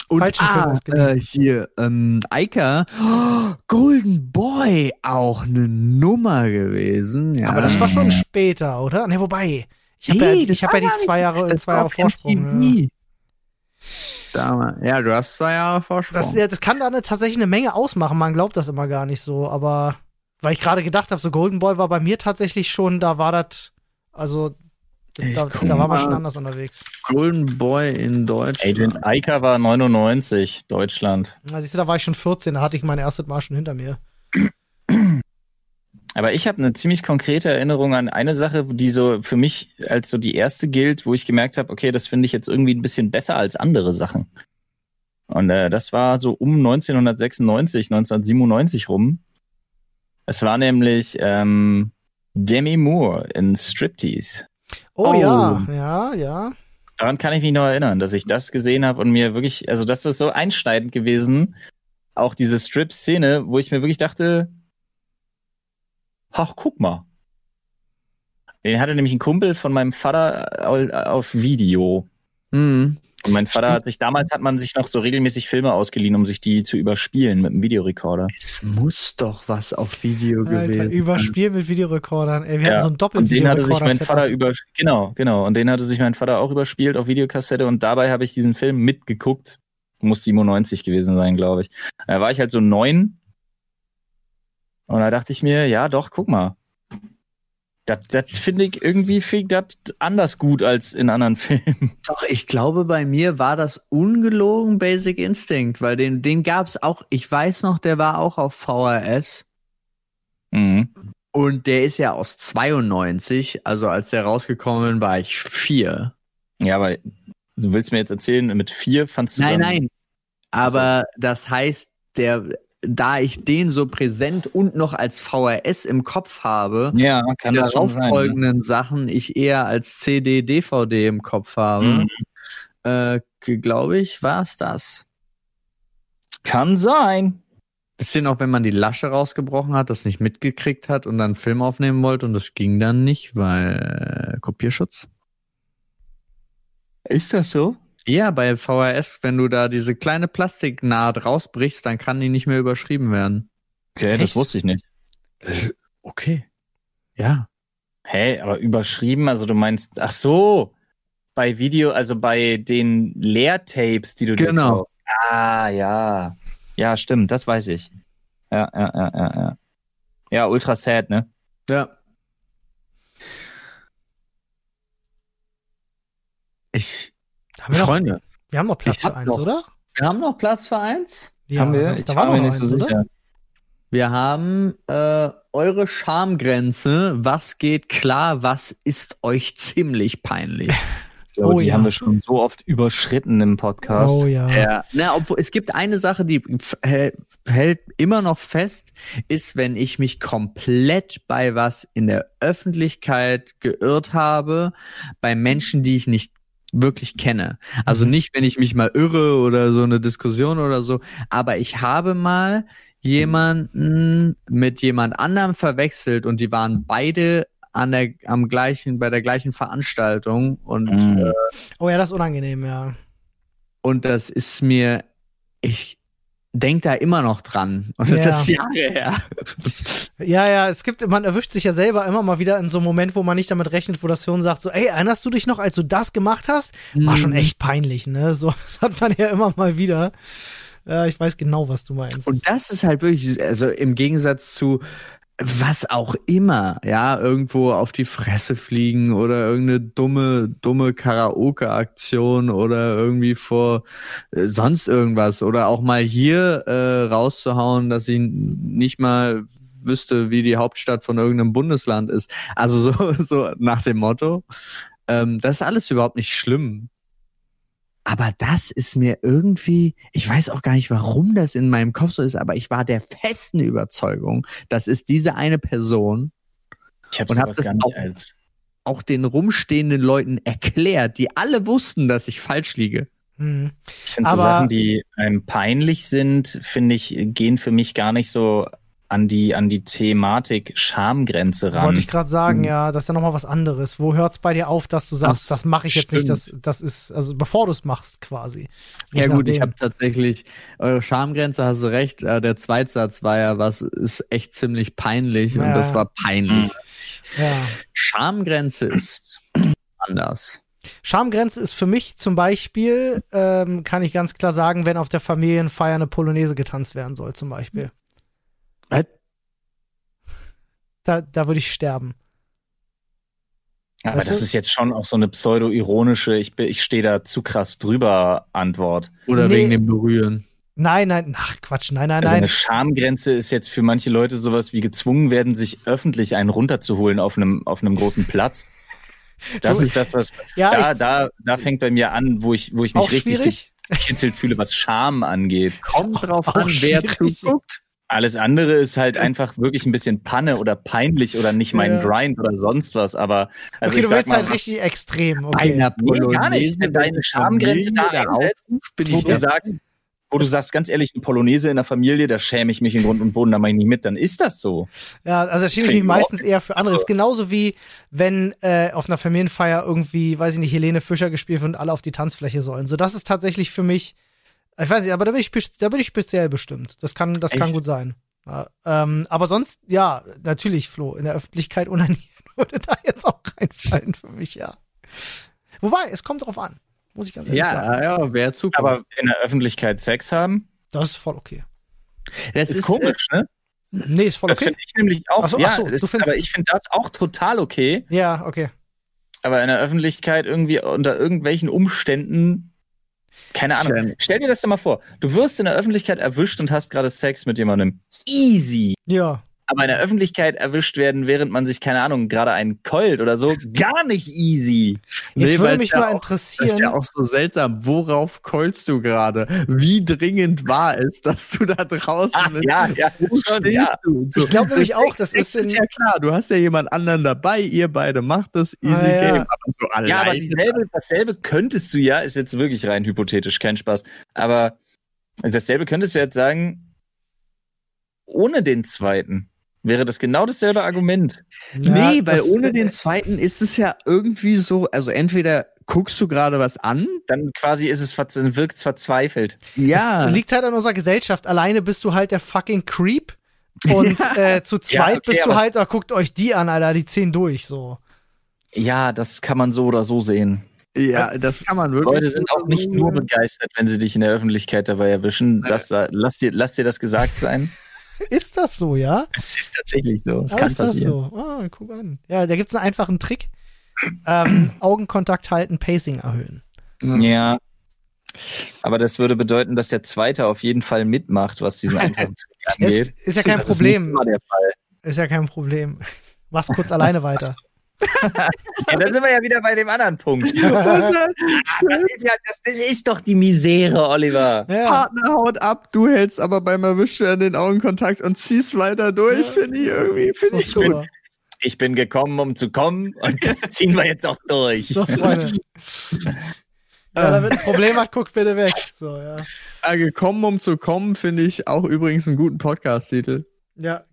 C: Und ah, äh, hier, ähm, Eika, oh, Golden Boy, auch eine Nummer gewesen. Ja.
B: Aber das war schon später, oder? Ne, wobei. Ich habe
C: Nee,
B: ja, ich hab ja die zwei Jahre, zwei Jahre Vorsprung. Ja.
C: Ja, du hast zwei Jahre Vorsprung.
B: Das, das kann da eine, tatsächlich eine Menge ausmachen. Man glaubt das immer gar nicht so. Aber weil ich gerade gedacht habe, so Golden Boy war bei mir tatsächlich schon, da war das, also da, da war man schon anders unterwegs.
C: Golden Boy in Deutschland.
A: Adrian Eicher war 99, Deutschland.
B: Na, siehst du, da war ich schon 14, da hatte ich mein erstes Mal schon hinter mir.
A: Aber ich habe eine ziemlich konkrete Erinnerung an eine Sache, die so für mich als so die erste gilt, wo ich gemerkt habe, okay, das finde ich jetzt irgendwie ein bisschen besser als andere Sachen. Und äh, das war so um 1996, 1997 rum. Es war nämlich ähm, Demi Moore in Striptease.
B: Oh,
C: Oh.
B: ja, ja, ja.
A: Daran kann ich mich noch erinnern, dass ich das gesehen habe und mir wirklich, also das ist so einschneidend gewesen, auch diese Strip-Szene, wo ich mir wirklich dachte, ach, guck mal. Den hatte nämlich ein Kumpel von meinem Vater au- auf Video.
C: Mhm.
A: Und mein Vater hat sich, damals hat man sich noch so regelmäßig Filme ausgeliehen, um sich die zu überspielen mit einem Videorekorder.
C: Es muss doch was auf Video
B: Alter,
C: gewesen sein.
B: Überspiel mit Videorekordern. Ey, wir
A: Ja,
B: hatten so ein
A: Und den hatte sich mein. Vater über, genau, genau. Und den hatte sich mein Vater auch überspielt auf Videokassette und dabei habe ich diesen Film mitgeguckt. Muss 97 gewesen sein, glaube ich. Da war ich halt so neun. Und da dachte ich mir, ja, doch, guck mal. Das, finde ich irgendwie fing das anders gut als in anderen Filmen.
C: Doch, ich glaube, bei mir war das ungelogen Basic Instinct, weil den, den gab's auch, ich weiß noch, der war auch auf VHS.
A: Mhm.
C: Und der ist ja aus 92, also als der rausgekommen war ich vier.
A: Ja, aber du willst mir jetzt erzählen, mit vier fandst du
C: Nein, nein. Aber das heißt, der, da ich den so präsent und noch als VHS im Kopf habe,
A: Ja,
C: die
A: kann schon sein. ne?
C: darauffolgenden Sachen ich eher als CD, DVD im Kopf habe,
A: Mhm.
C: äh, glaube ich, war's das.
A: Kann sein.
C: Bisschen auch, wenn man die Lasche rausgebrochen hat, das nicht mitgekriegt hat und dann einen Film aufnehmen wollte und das ging dann nicht, weil äh, Kopierschutz.
A: Ist das so?
C: Ja, bei VHS, wenn du da diese kleine Plastiknaht rausbrichst, dann kann die nicht mehr überschrieben werden.
A: Okay,
B: Echt?
A: das wusste ich nicht.
C: Okay. Ja.
A: Hä, aber überschrieben, also du meinst, ach so, bei Video, also bei den Leertapes, die du dir
C: Genau.
A: Ah, ja. Ja, stimmt, das weiß ich. Ja, ja, ja, ja, ja. Ja, ultra sad, ne?
C: Ja. Ich,
B: Haben wir, noch,
C: Freunde,
B: wir haben noch Platz
C: hab
B: für eins,
C: noch-
B: oder?
C: wir haben noch Platz für eins.
B: Ja,
A: Haben wir?
B: Da,
A: Ich
B: da
A: war mir
B: noch
A: nicht
B: eins,
A: so
B: oder?
A: sicher.
C: Wir haben äh, eure Schamgrenze. Was geht klar? Was ist euch ziemlich peinlich?
A: Ich glaube,
B: Oh
A: die
B: ja.
A: haben wir schon so oft überschritten im Podcast.
B: Oh ja.
C: Ja, na, obwohl es gibt eine Sache, die hält immer noch fest, ist, wenn ich mich komplett bei was in der Öffentlichkeit geirrt habe, bei Menschen, die ich nicht wirklich kenne. Also
B: Mhm.
C: nicht, wenn ich mich mal irre oder so eine Diskussion oder so, aber ich habe mal jemanden mit jemand anderem verwechselt und die waren beide an der am gleichen bei der gleichen Veranstaltung und
A: Mhm.
C: äh,
B: Oh ja, das ist unangenehm, ja.
C: und das ist mir, ich denk da immer noch dran. Und
B: Ja.
C: das ist Jahre her.
B: Ja, ja, es gibt, man erwischt sich ja selber immer mal wieder in so einem Moment, wo man nicht damit rechnet, wo das Hirn sagt, so, ey, erinnerst du dich noch, als du das gemacht hast? War schon
C: Mhm.
B: echt peinlich, ne? So, das hat man ja immer mal wieder. Ja, ich weiß genau, was du meinst.
C: Und das ist halt wirklich, also im Gegensatz zu was auch immer, ja, irgendwo auf die Fresse fliegen oder irgendeine dumme, dumme Karaoke-Aktion oder irgendwie vor äh, sonst irgendwas oder auch mal hier äh, rauszuhauen, dass ich nicht mal wüsste, wie die Hauptstadt von irgendeinem Bundesland ist. Also so, so nach dem Motto. Ähm, das ist alles überhaupt nicht schlimm. Aber das ist mir irgendwie, ich weiß auch gar nicht, warum das in meinem Kopf so ist, aber ich war der festen Überzeugung, das ist diese eine Person,
A: Ich habe
C: Und hab das
A: gar nicht
C: auch-
A: als.
C: auch den rumstehenden Leuten erklärt, die alle wussten, dass ich falsch liege.
B: Hm.
A: Ich finde so
B: Aber-
A: Sachen, die einem peinlich sind, finde ich, gehen für mich gar nicht so an die, an die Thematik Schamgrenze ran.
B: Wollte ich gerade sagen,
C: Mhm.
B: ja, das ist ja nochmal was anderes. Wo hört's bei dir auf, dass du sagst,
C: Das
B: das mache ich jetzt nicht, das,
C: stimmt.
B: das ist, also bevor du es machst quasi.
C: Ja gut, ich habe tatsächlich, eure Schamgrenze hast du recht, äh, der Zweitsatz war ja was, ist echt ziemlich peinlich
B: Ja.
C: und das war peinlich.
B: ja.
C: Schamgrenze ist anders.
B: Schamgrenze ist für mich zum Beispiel, ähm, kann ich ganz klar sagen, wenn auf der Familienfeier eine Polonaise getanzt werden soll, zum Beispiel.
C: Was?
B: Da, da würde ich sterben.
A: Aber
B: Weißt
A: das
B: du?
A: ist jetzt schon auch so eine pseudo-ironische, ich, bin- ich stehe da zu krass drüber Antwort.
C: Oder
B: Nee.
C: wegen dem Berühren.
B: Nein, nein, ach Quatsch, nein, nein,
A: Also
B: nein.
A: eine Schamgrenze ist jetzt für manche Leute sowas wie gezwungen werden, sich öffentlich einen runterzuholen auf einem, auf einem großen Platz. Das
B: Du-
A: ist das, was
B: Ja,
A: da,
B: ich,
A: da, da fängt bei mir an, wo ich, wo ich mich
B: auch
A: richtig
B: schwierig.
A: gekitzelt fühle, was Scham angeht.
C: Kommt drauf
B: auch
C: an, wer zuguckt.
A: Alles andere ist halt einfach wirklich ein bisschen Panne oder peinlich oder nicht mein
B: Ja.
A: Grind oder sonst was. Aber also
B: okay,
A: ich
B: du willst
A: mal,
B: halt richtig extrem. Okay.
C: Einer
A: Nee, gar nicht. Deine Schamgrenze da
C: bin
A: wo du sagst, wo du sagst, ganz ehrlich, eine Polonaise in der Familie, da schäme ich mich in Grund und Boden, da mache ich nicht mit, dann ist das so.
B: Ja, also da schiebe ich mich
A: ich
B: meistens eher für andere. Ist genauso wie, wenn äh, auf einer Familienfeier irgendwie, weiß ich nicht, Helene Fischer gespielt wird und alle auf die Tanzfläche sollen. So, das ist tatsächlich für mich, ich weiß nicht, aber da bin ich, da bin ich speziell bestimmt. Das kann, das kann
C: Echt?
B: gut sein. Ja, ähm, aber sonst, ja, natürlich, Flo, in der Öffentlichkeit unanieren würde da jetzt auch reinfallen für mich, ja. Wobei, es kommt drauf an, muss ich ganz ehrlich sagen.
C: Ja, ja, wer zuguckt.
A: Aber in der Öffentlichkeit Sex haben,
B: Das ist voll okay.
C: das
A: ist, komisch, ne?
B: Nee, ist voll
A: Das
B: okay.
A: finde ich nämlich auch.
B: Ach so,
A: ja,
B: ach so, du
A: das,
B: findest-
A: aber ich finde das auch total okay.
B: Ja, okay.
A: Aber in der Öffentlichkeit irgendwie unter irgendwelchen Umständen, keine Ahnung.
C: Schön.
A: Stell dir das doch mal vor. Du wirst in der Öffentlichkeit erwischt und hast gerade Sex mit jemandem. Easy.
B: Ja.
A: Aber in der Öffentlichkeit erwischt werden, während man sich, keine Ahnung, gerade einen keult oder so, gar nicht easy.
B: Jetzt
C: Nee,
B: würde mich
C: auch-
B: interessieren.
C: Das ist ja auch so seltsam. Worauf keulst du gerade? Wie dringend war es, dass du da draußen
A: Ach,
C: bist?
A: ja, ja,
C: Wo
A: ist schon, ja.
C: du? So.
B: Ich glaub nämlich auch, das ist in-
C: ja klar. Du hast ja jemand anderen dabei. Ihr beide macht das easy
B: Ah, ja.
C: game. Aber so alleine.
A: Ja, aber dieselbe, dasselbe könntest du ja, ist jetzt wirklich rein hypothetisch, kein Spaß. Aber dasselbe könntest du jetzt sagen, ohne den zweiten. Wäre das genau dasselbe Argument?
B: Ja,
C: nee, weil
B: das-
C: ohne den zweiten ist es ja irgendwie so, also entweder guckst du gerade was an.
A: Dann quasi ist es, wirkt verzweifelt.
C: Ja.
B: Es liegt halt an unserer Gesellschaft. Alleine bist du halt der fucking Creep. Und äh, zu zweit
A: okay,
B: bist du halt, da guckt euch die an, Alter, die ziehen durch, so.
A: Ja, das kann man so oder so sehen.
C: ja, das kann man wirklich.
A: Leute sind auch nicht nur begeistert, wenn sie dich in der Öffentlichkeit dabei erwischen. Das, äh, lass, dir, lass dir das gesagt sein.
B: Ist das so, ja?
A: Es ist tatsächlich so. Es
B: Ah,
A: kann
B: ist das so? Ah, guck an. Ja, da gibt's einen einfachen Trick. Ähm, Augenkontakt halten, Pacing erhöhen.
A: Ja. Aber das würde bedeuten, dass der Zweite auf jeden Fall mitmacht, was diesen einfachen Trick angeht.
B: Ist, ist ja kein
A: Das ist
B: Problem.
A: nicht immer der Fall.
B: Ist ja kein Problem. Mach's kurz alleine weiter.
A: Ja, dann sind wir ja wieder bei dem anderen Punkt. Das ist, ja, das, das ist doch die Misere, Oliver.
B: Ja.
C: Partner haut ab, du hältst aber beim Erwischen den Augenkontakt und ziehst weiter durch,
B: Ja.
C: finde ich irgendwie,
B: So,
C: finde ich gut.
B: super.
A: Ich bin gekommen, um zu kommen und das ziehen wir jetzt auch durch.
B: So, Freunde. Ja, damit ein Problem hat, guckt bitte weg. So, ja.
C: Ja, gekommen, um zu kommen, finde ich auch übrigens einen guten Podcast-Titel.
B: Ja,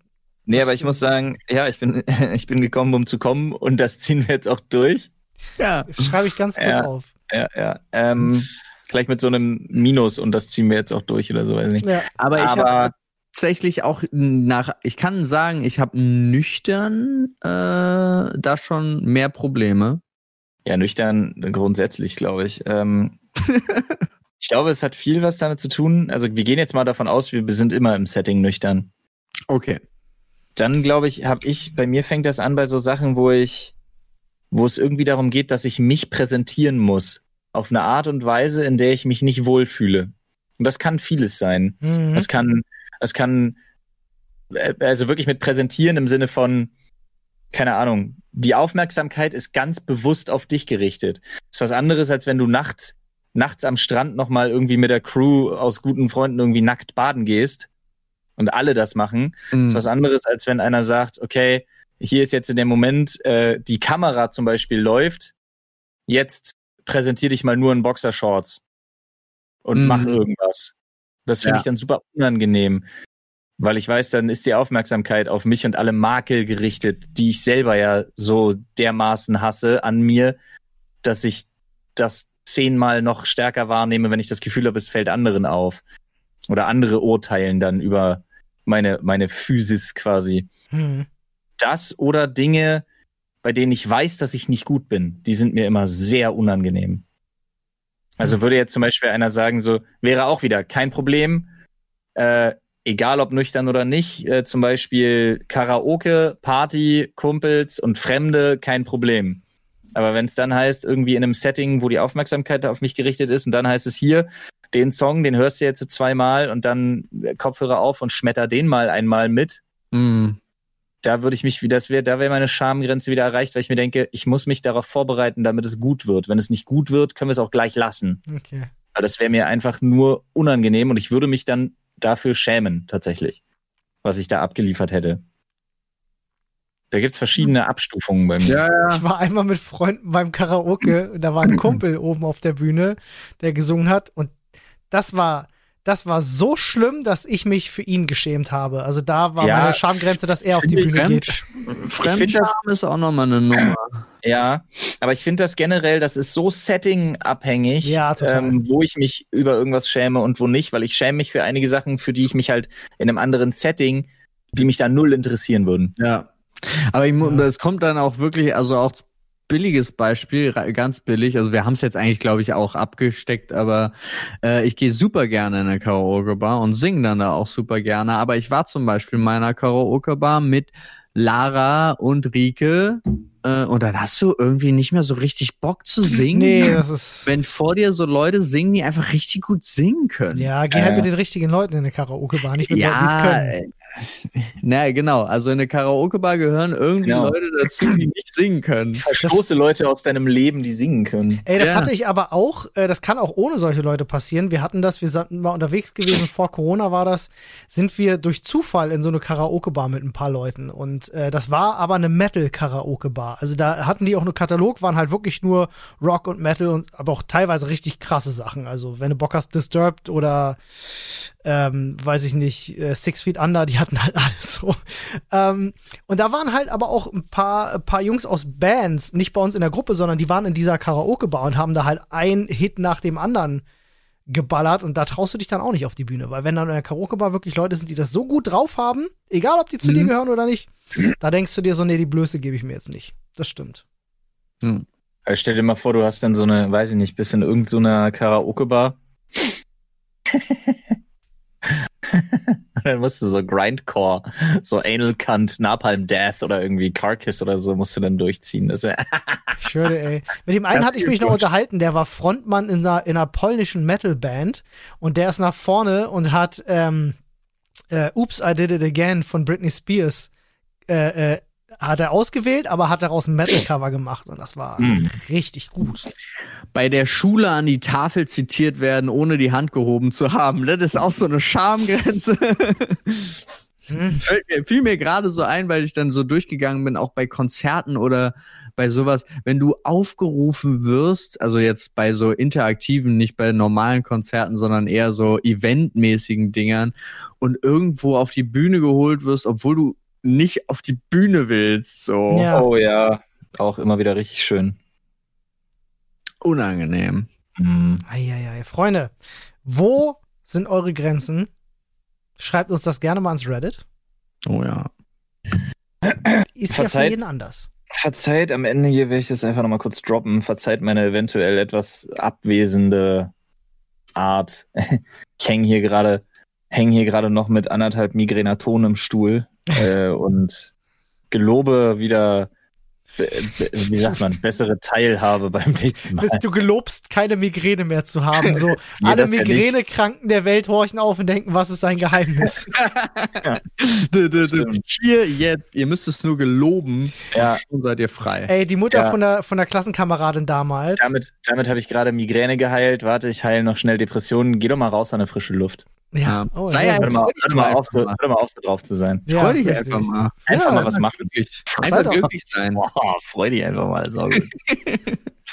A: Nee, aber ich muss sagen, ja, ich bin, ich bin gekommen, um zu kommen und das ziehen wir jetzt auch durch.
C: Ja.
B: schreibe ich ganz kurz
A: Ja.
B: auf.
A: Ja, ja. Ähm, vielleicht mit so einem Minus und das ziehen wir jetzt auch durch oder so, weiß ich nicht.
B: Ja,
C: Aber, ich habe
A: Aber
C: tatsächlich auch nach, ich kann sagen, ich habe nüchtern äh, da schon mehr Probleme.
A: ja, nüchtern grundsätzlich, glaube ich. Ähm, ich glaube, es hat viel was damit zu tun. Also wir gehen jetzt mal davon aus, wir sind immer im Setting nüchtern.
C: Okay.
A: Dann glaube ich, habe ich, bei mir fängt das an bei so Sachen, wo ich, wo es irgendwie darum geht, dass ich mich präsentieren muss. Auf eine Art und Weise, in der ich mich nicht wohlfühle. Und das kann vieles sein.
B: mhm.
A: Das kann, das kann, äh, also wirklich mit präsentieren im Sinne von, keine Ahnung, die Aufmerksamkeit ist ganz bewusst auf dich gerichtet. ist was anderes, als wenn du nachts, nachts am Strand nochmal irgendwie mit der Crew aus guten Freunden irgendwie nackt baden gehst und alle das machen.
C: Mhm.
A: ist was anderes, als wenn einer sagt, okay, hier ist jetzt in dem Moment, äh, die Kamera zum Beispiel läuft, jetzt präsentier dich mal nur in Boxershorts und
C: Mhm.
A: mach irgendwas. Das finde
C: Ja.
A: ich dann super unangenehm. Weil ich weiß, dann ist die Aufmerksamkeit auf mich und alle Makel gerichtet, die ich selber ja so dermaßen hasse an mir, dass ich das zehnmal noch stärker wahrnehme, wenn ich das Gefühl habe, es fällt anderen auf. Oder andere urteilen dann über meine, meine Physis quasi.
B: Hm.
A: Das oder Dinge, bei denen ich weiß, dass ich nicht gut bin, die sind mir immer sehr unangenehm. Also
B: Hm.
A: würde jetzt zum Beispiel einer sagen, so, wäre auch wieder kein Problem, äh, egal ob nüchtern oder nicht, äh, zum Beispiel Karaoke, Party, Kumpels und Fremde, kein Problem. Aber wenn es dann heißt, irgendwie in einem Setting, wo die Aufmerksamkeit auf mich gerichtet ist, und dann heißt es hier, den Song, den hörst du jetzt zweimal und dann äh, Kopfhörer auf und schmetter den mal einmal mit,
C: Mm.
A: da würde ich mich, wie das wäre, da wäre meine Schamgrenze wieder erreicht, weil ich mir denke, ich muss mich darauf vorbereiten, damit es gut wird. Wenn es nicht gut wird, können wir es auch gleich lassen.
B: Okay.
A: Aber das wäre mir einfach nur unangenehm und ich würde mich dann dafür schämen, tatsächlich, was ich da abgeliefert hätte. Da gibt's verschiedene Abstufungen bei mir.
C: Ja, ja.
B: Ich war einmal mit Freunden beim Karaoke und da war ein Kumpel oben auf der Bühne, der gesungen hat und das war das war so schlimm, dass ich mich für ihn geschämt habe. Also da war
A: Ja,
B: meine Schamgrenze, dass er auf die Bühne geht.
C: Fremdscham ist auch nochmal eine Nummer.
A: Ja, aber ich finde das generell, das ist so setting-abhängig,
B: Ja,
A: ähm, wo ich mich über irgendwas schäme und wo nicht, weil ich schäme mich für einige Sachen, für die ich mich halt in einem anderen Setting, die mich da null interessieren würden.
C: Ja. Aber es kommt dann auch wirklich, also auch billiges Beispiel, ganz billig. Also wir haben es jetzt eigentlich, glaube ich, auch abgesteckt, aber äh, ich gehe super gerne in eine Karaoke-Bar und singe dann da auch super gerne. Aber ich war zum Beispiel in meiner Karaoke-Bar mit Lara und Rike äh, und dann hast du irgendwie nicht mehr so richtig Bock zu singen.
B: Nee, das ist
C: Wenn vor dir so Leute singen, die einfach richtig gut singen können.
B: ja, geh halt
A: Äh.
B: mit den richtigen Leuten in eine Karaoke-Bar, nicht mit Leuten, die es können.
C: Na genau, also in eine Karaoke-Bar gehören irgendwie
A: Genau.
C: Leute dazu, die nicht singen können.
A: Verstoße Leute aus deinem Leben, die singen können.
B: Ey, das
C: Ja.
B: hatte ich aber auch, äh, das kann auch ohne solche Leute passieren. Wir hatten das, wir sind mal unterwegs gewesen, vor Corona war das, sind wir durch Zufall in so eine Karaoke-Bar mit ein paar Leuten. Und äh, das war aber eine Metal-Karaoke-Bar. Also da hatten die auch einen Katalog, waren halt wirklich nur Rock und Metal und aber auch teilweise richtig krasse Sachen. Also wenn du Bock hast, Disturbed oder ähm, weiß ich nicht, äh, Six Feet Under, die hatten halt alles so. Ähm, und da waren halt aber auch ein paar, ein paar Jungs aus Bands, nicht bei uns in der Gruppe, sondern die waren in dieser Karaoke-Bar und haben da halt ein Hit nach dem anderen geballert und da traust du dich dann auch nicht auf die Bühne, weil wenn dann in der Karaoke-Bar wirklich Leute sind, die das so gut drauf haben, egal ob die zu
C: Mhm.
B: dir gehören oder nicht, da denkst du dir so, nee, die Blöße gebe ich mir jetzt nicht. Das stimmt.
C: Hm.
A: Also stell dir mal vor, du hast dann so eine, weiß ich nicht, bist in irgendeiner Karaoke-Bar. Und dann musst du so Grindcore, so Anal Cunt, Napalm Death oder irgendwie Carcass oder so musst du dann durchziehen. Das
B: Ich schwöre, ey. Mit dem einen
C: Das
B: hatte ich mich noch unterhalten, der war Frontmann in einer, in einer polnischen Metal-Band und der ist nach vorne und hat ähm, äh, Oops, I Did It Again von Britney Spears äh, äh, hat er ausgewählt, aber hat daraus ein Metal-Cover gemacht und das war
A: Mm.
B: richtig gut.
C: Bei der Schule an die Tafel zitiert werden, ohne die Hand gehoben zu haben. Das ist auch so eine Schamgrenze. Fällt mir, fiel mir gerade so ein, weil ich dann so durchgegangen bin, auch bei Konzerten oder bei sowas, wenn du aufgerufen wirst, also jetzt bei so interaktiven, nicht bei normalen Konzerten, sondern eher so eventmäßigen Dingern und irgendwo auf die Bühne geholt wirst, obwohl du nicht auf die Bühne willst, so
B: Ja.
A: Oh ja, auch immer wieder richtig schön.
C: unangenehm.
A: Mhm.
B: Eieiei. Freunde, wo sind eure Grenzen? Schreibt uns das gerne mal ans Reddit.
C: Oh ja.
B: Ist ja für
A: Verzeiht.
B: jeden anders.
A: Verzeiht, am Ende hier werde ich das einfach nochmal kurz droppen. Verzeiht meine eventuell etwas abwesende Art. Ich hänge hier gerade, hänge hier gerade noch mit anderthalb Migränatonen im Stuhl äh, und gelobe wieder, be- wie sagt man, bessere Teilhabe beim nächsten Mal.
B: Du gelobst, keine Migräne mehr zu haben. So,
A: Nee,
B: alle. Migränekranken der Welt horchen auf und denken, was ist sein Geheimnis?
C: Hier jetzt, ihr müsst es nur geloben.
A: Ja.
C: und Schon seid ihr frei.
B: Ey, die Mutter
A: Ja.
B: von, der, von der Klassenkameradin damals.
A: Damit, damit habe ich gerade Migräne geheilt. Warte, ich heile noch schnell Depressionen. Geh doch mal raus an eine frische Luft.
B: Ja.
C: Ja.
B: Oh,
C: Sei ja.
A: Hör mal, hör mal, auf, so,
C: einfach mal.
A: hör mal auf, so drauf zu sein.
B: Ja,
C: Freu dich
B: richtig.
C: einfach mal.
A: Einfach
B: Ja,
A: mal was machen.
C: Einfach glücklich sein.
A: Boah, freu dich einfach mal.
B: So,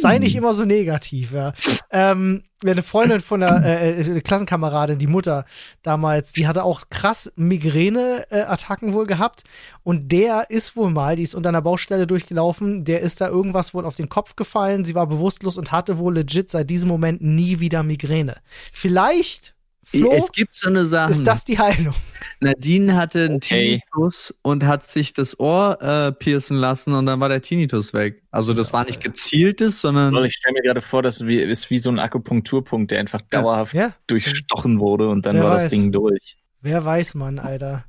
B: Sei nicht immer so negativ, ja. Ähm, eine Freundin von der äh, äh, Klassenkameradin, die Mutter damals, die hatte auch krass Migräne-Attacken wohl gehabt. Und der ist wohl mal, die ist unter einer Baustelle durchgelaufen, der ist da irgendwas wohl auf den Kopf gefallen, sie war bewusstlos und hatte wohl legit seit diesem Moment nie wieder Migräne. Vielleicht Flo,
C: es gibt so eine Sache.
B: ist das die Heilung?
C: Nadine hatte einen
A: Okay.
C: Tinnitus und hat sich das Ohr äh, piercen lassen und dann war der Tinnitus weg. Also das war nicht gezieltes, sondern
A: ich stelle mir gerade vor, das wie- ist wie so ein Akupunkturpunkt, der einfach dauerhaft
B: Ja,
A: durchstochen wurde und dann
B: Wer
A: war
B: weiß.
A: das Ding durch.
B: wer weiß man, Alter.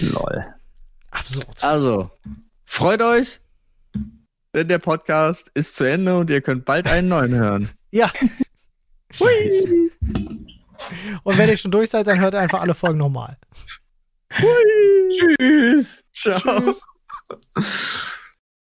A: Lol.
B: Absurd.
C: also freut euch, denn der Podcast ist zu Ende und ihr könnt bald einen neuen hören.
B: Ja,
A: Nice.
B: und wenn ihr schon durch seid, dann hört einfach alle Folgen nochmal.
C: Tschüss. Ciao.
B: Tschüss.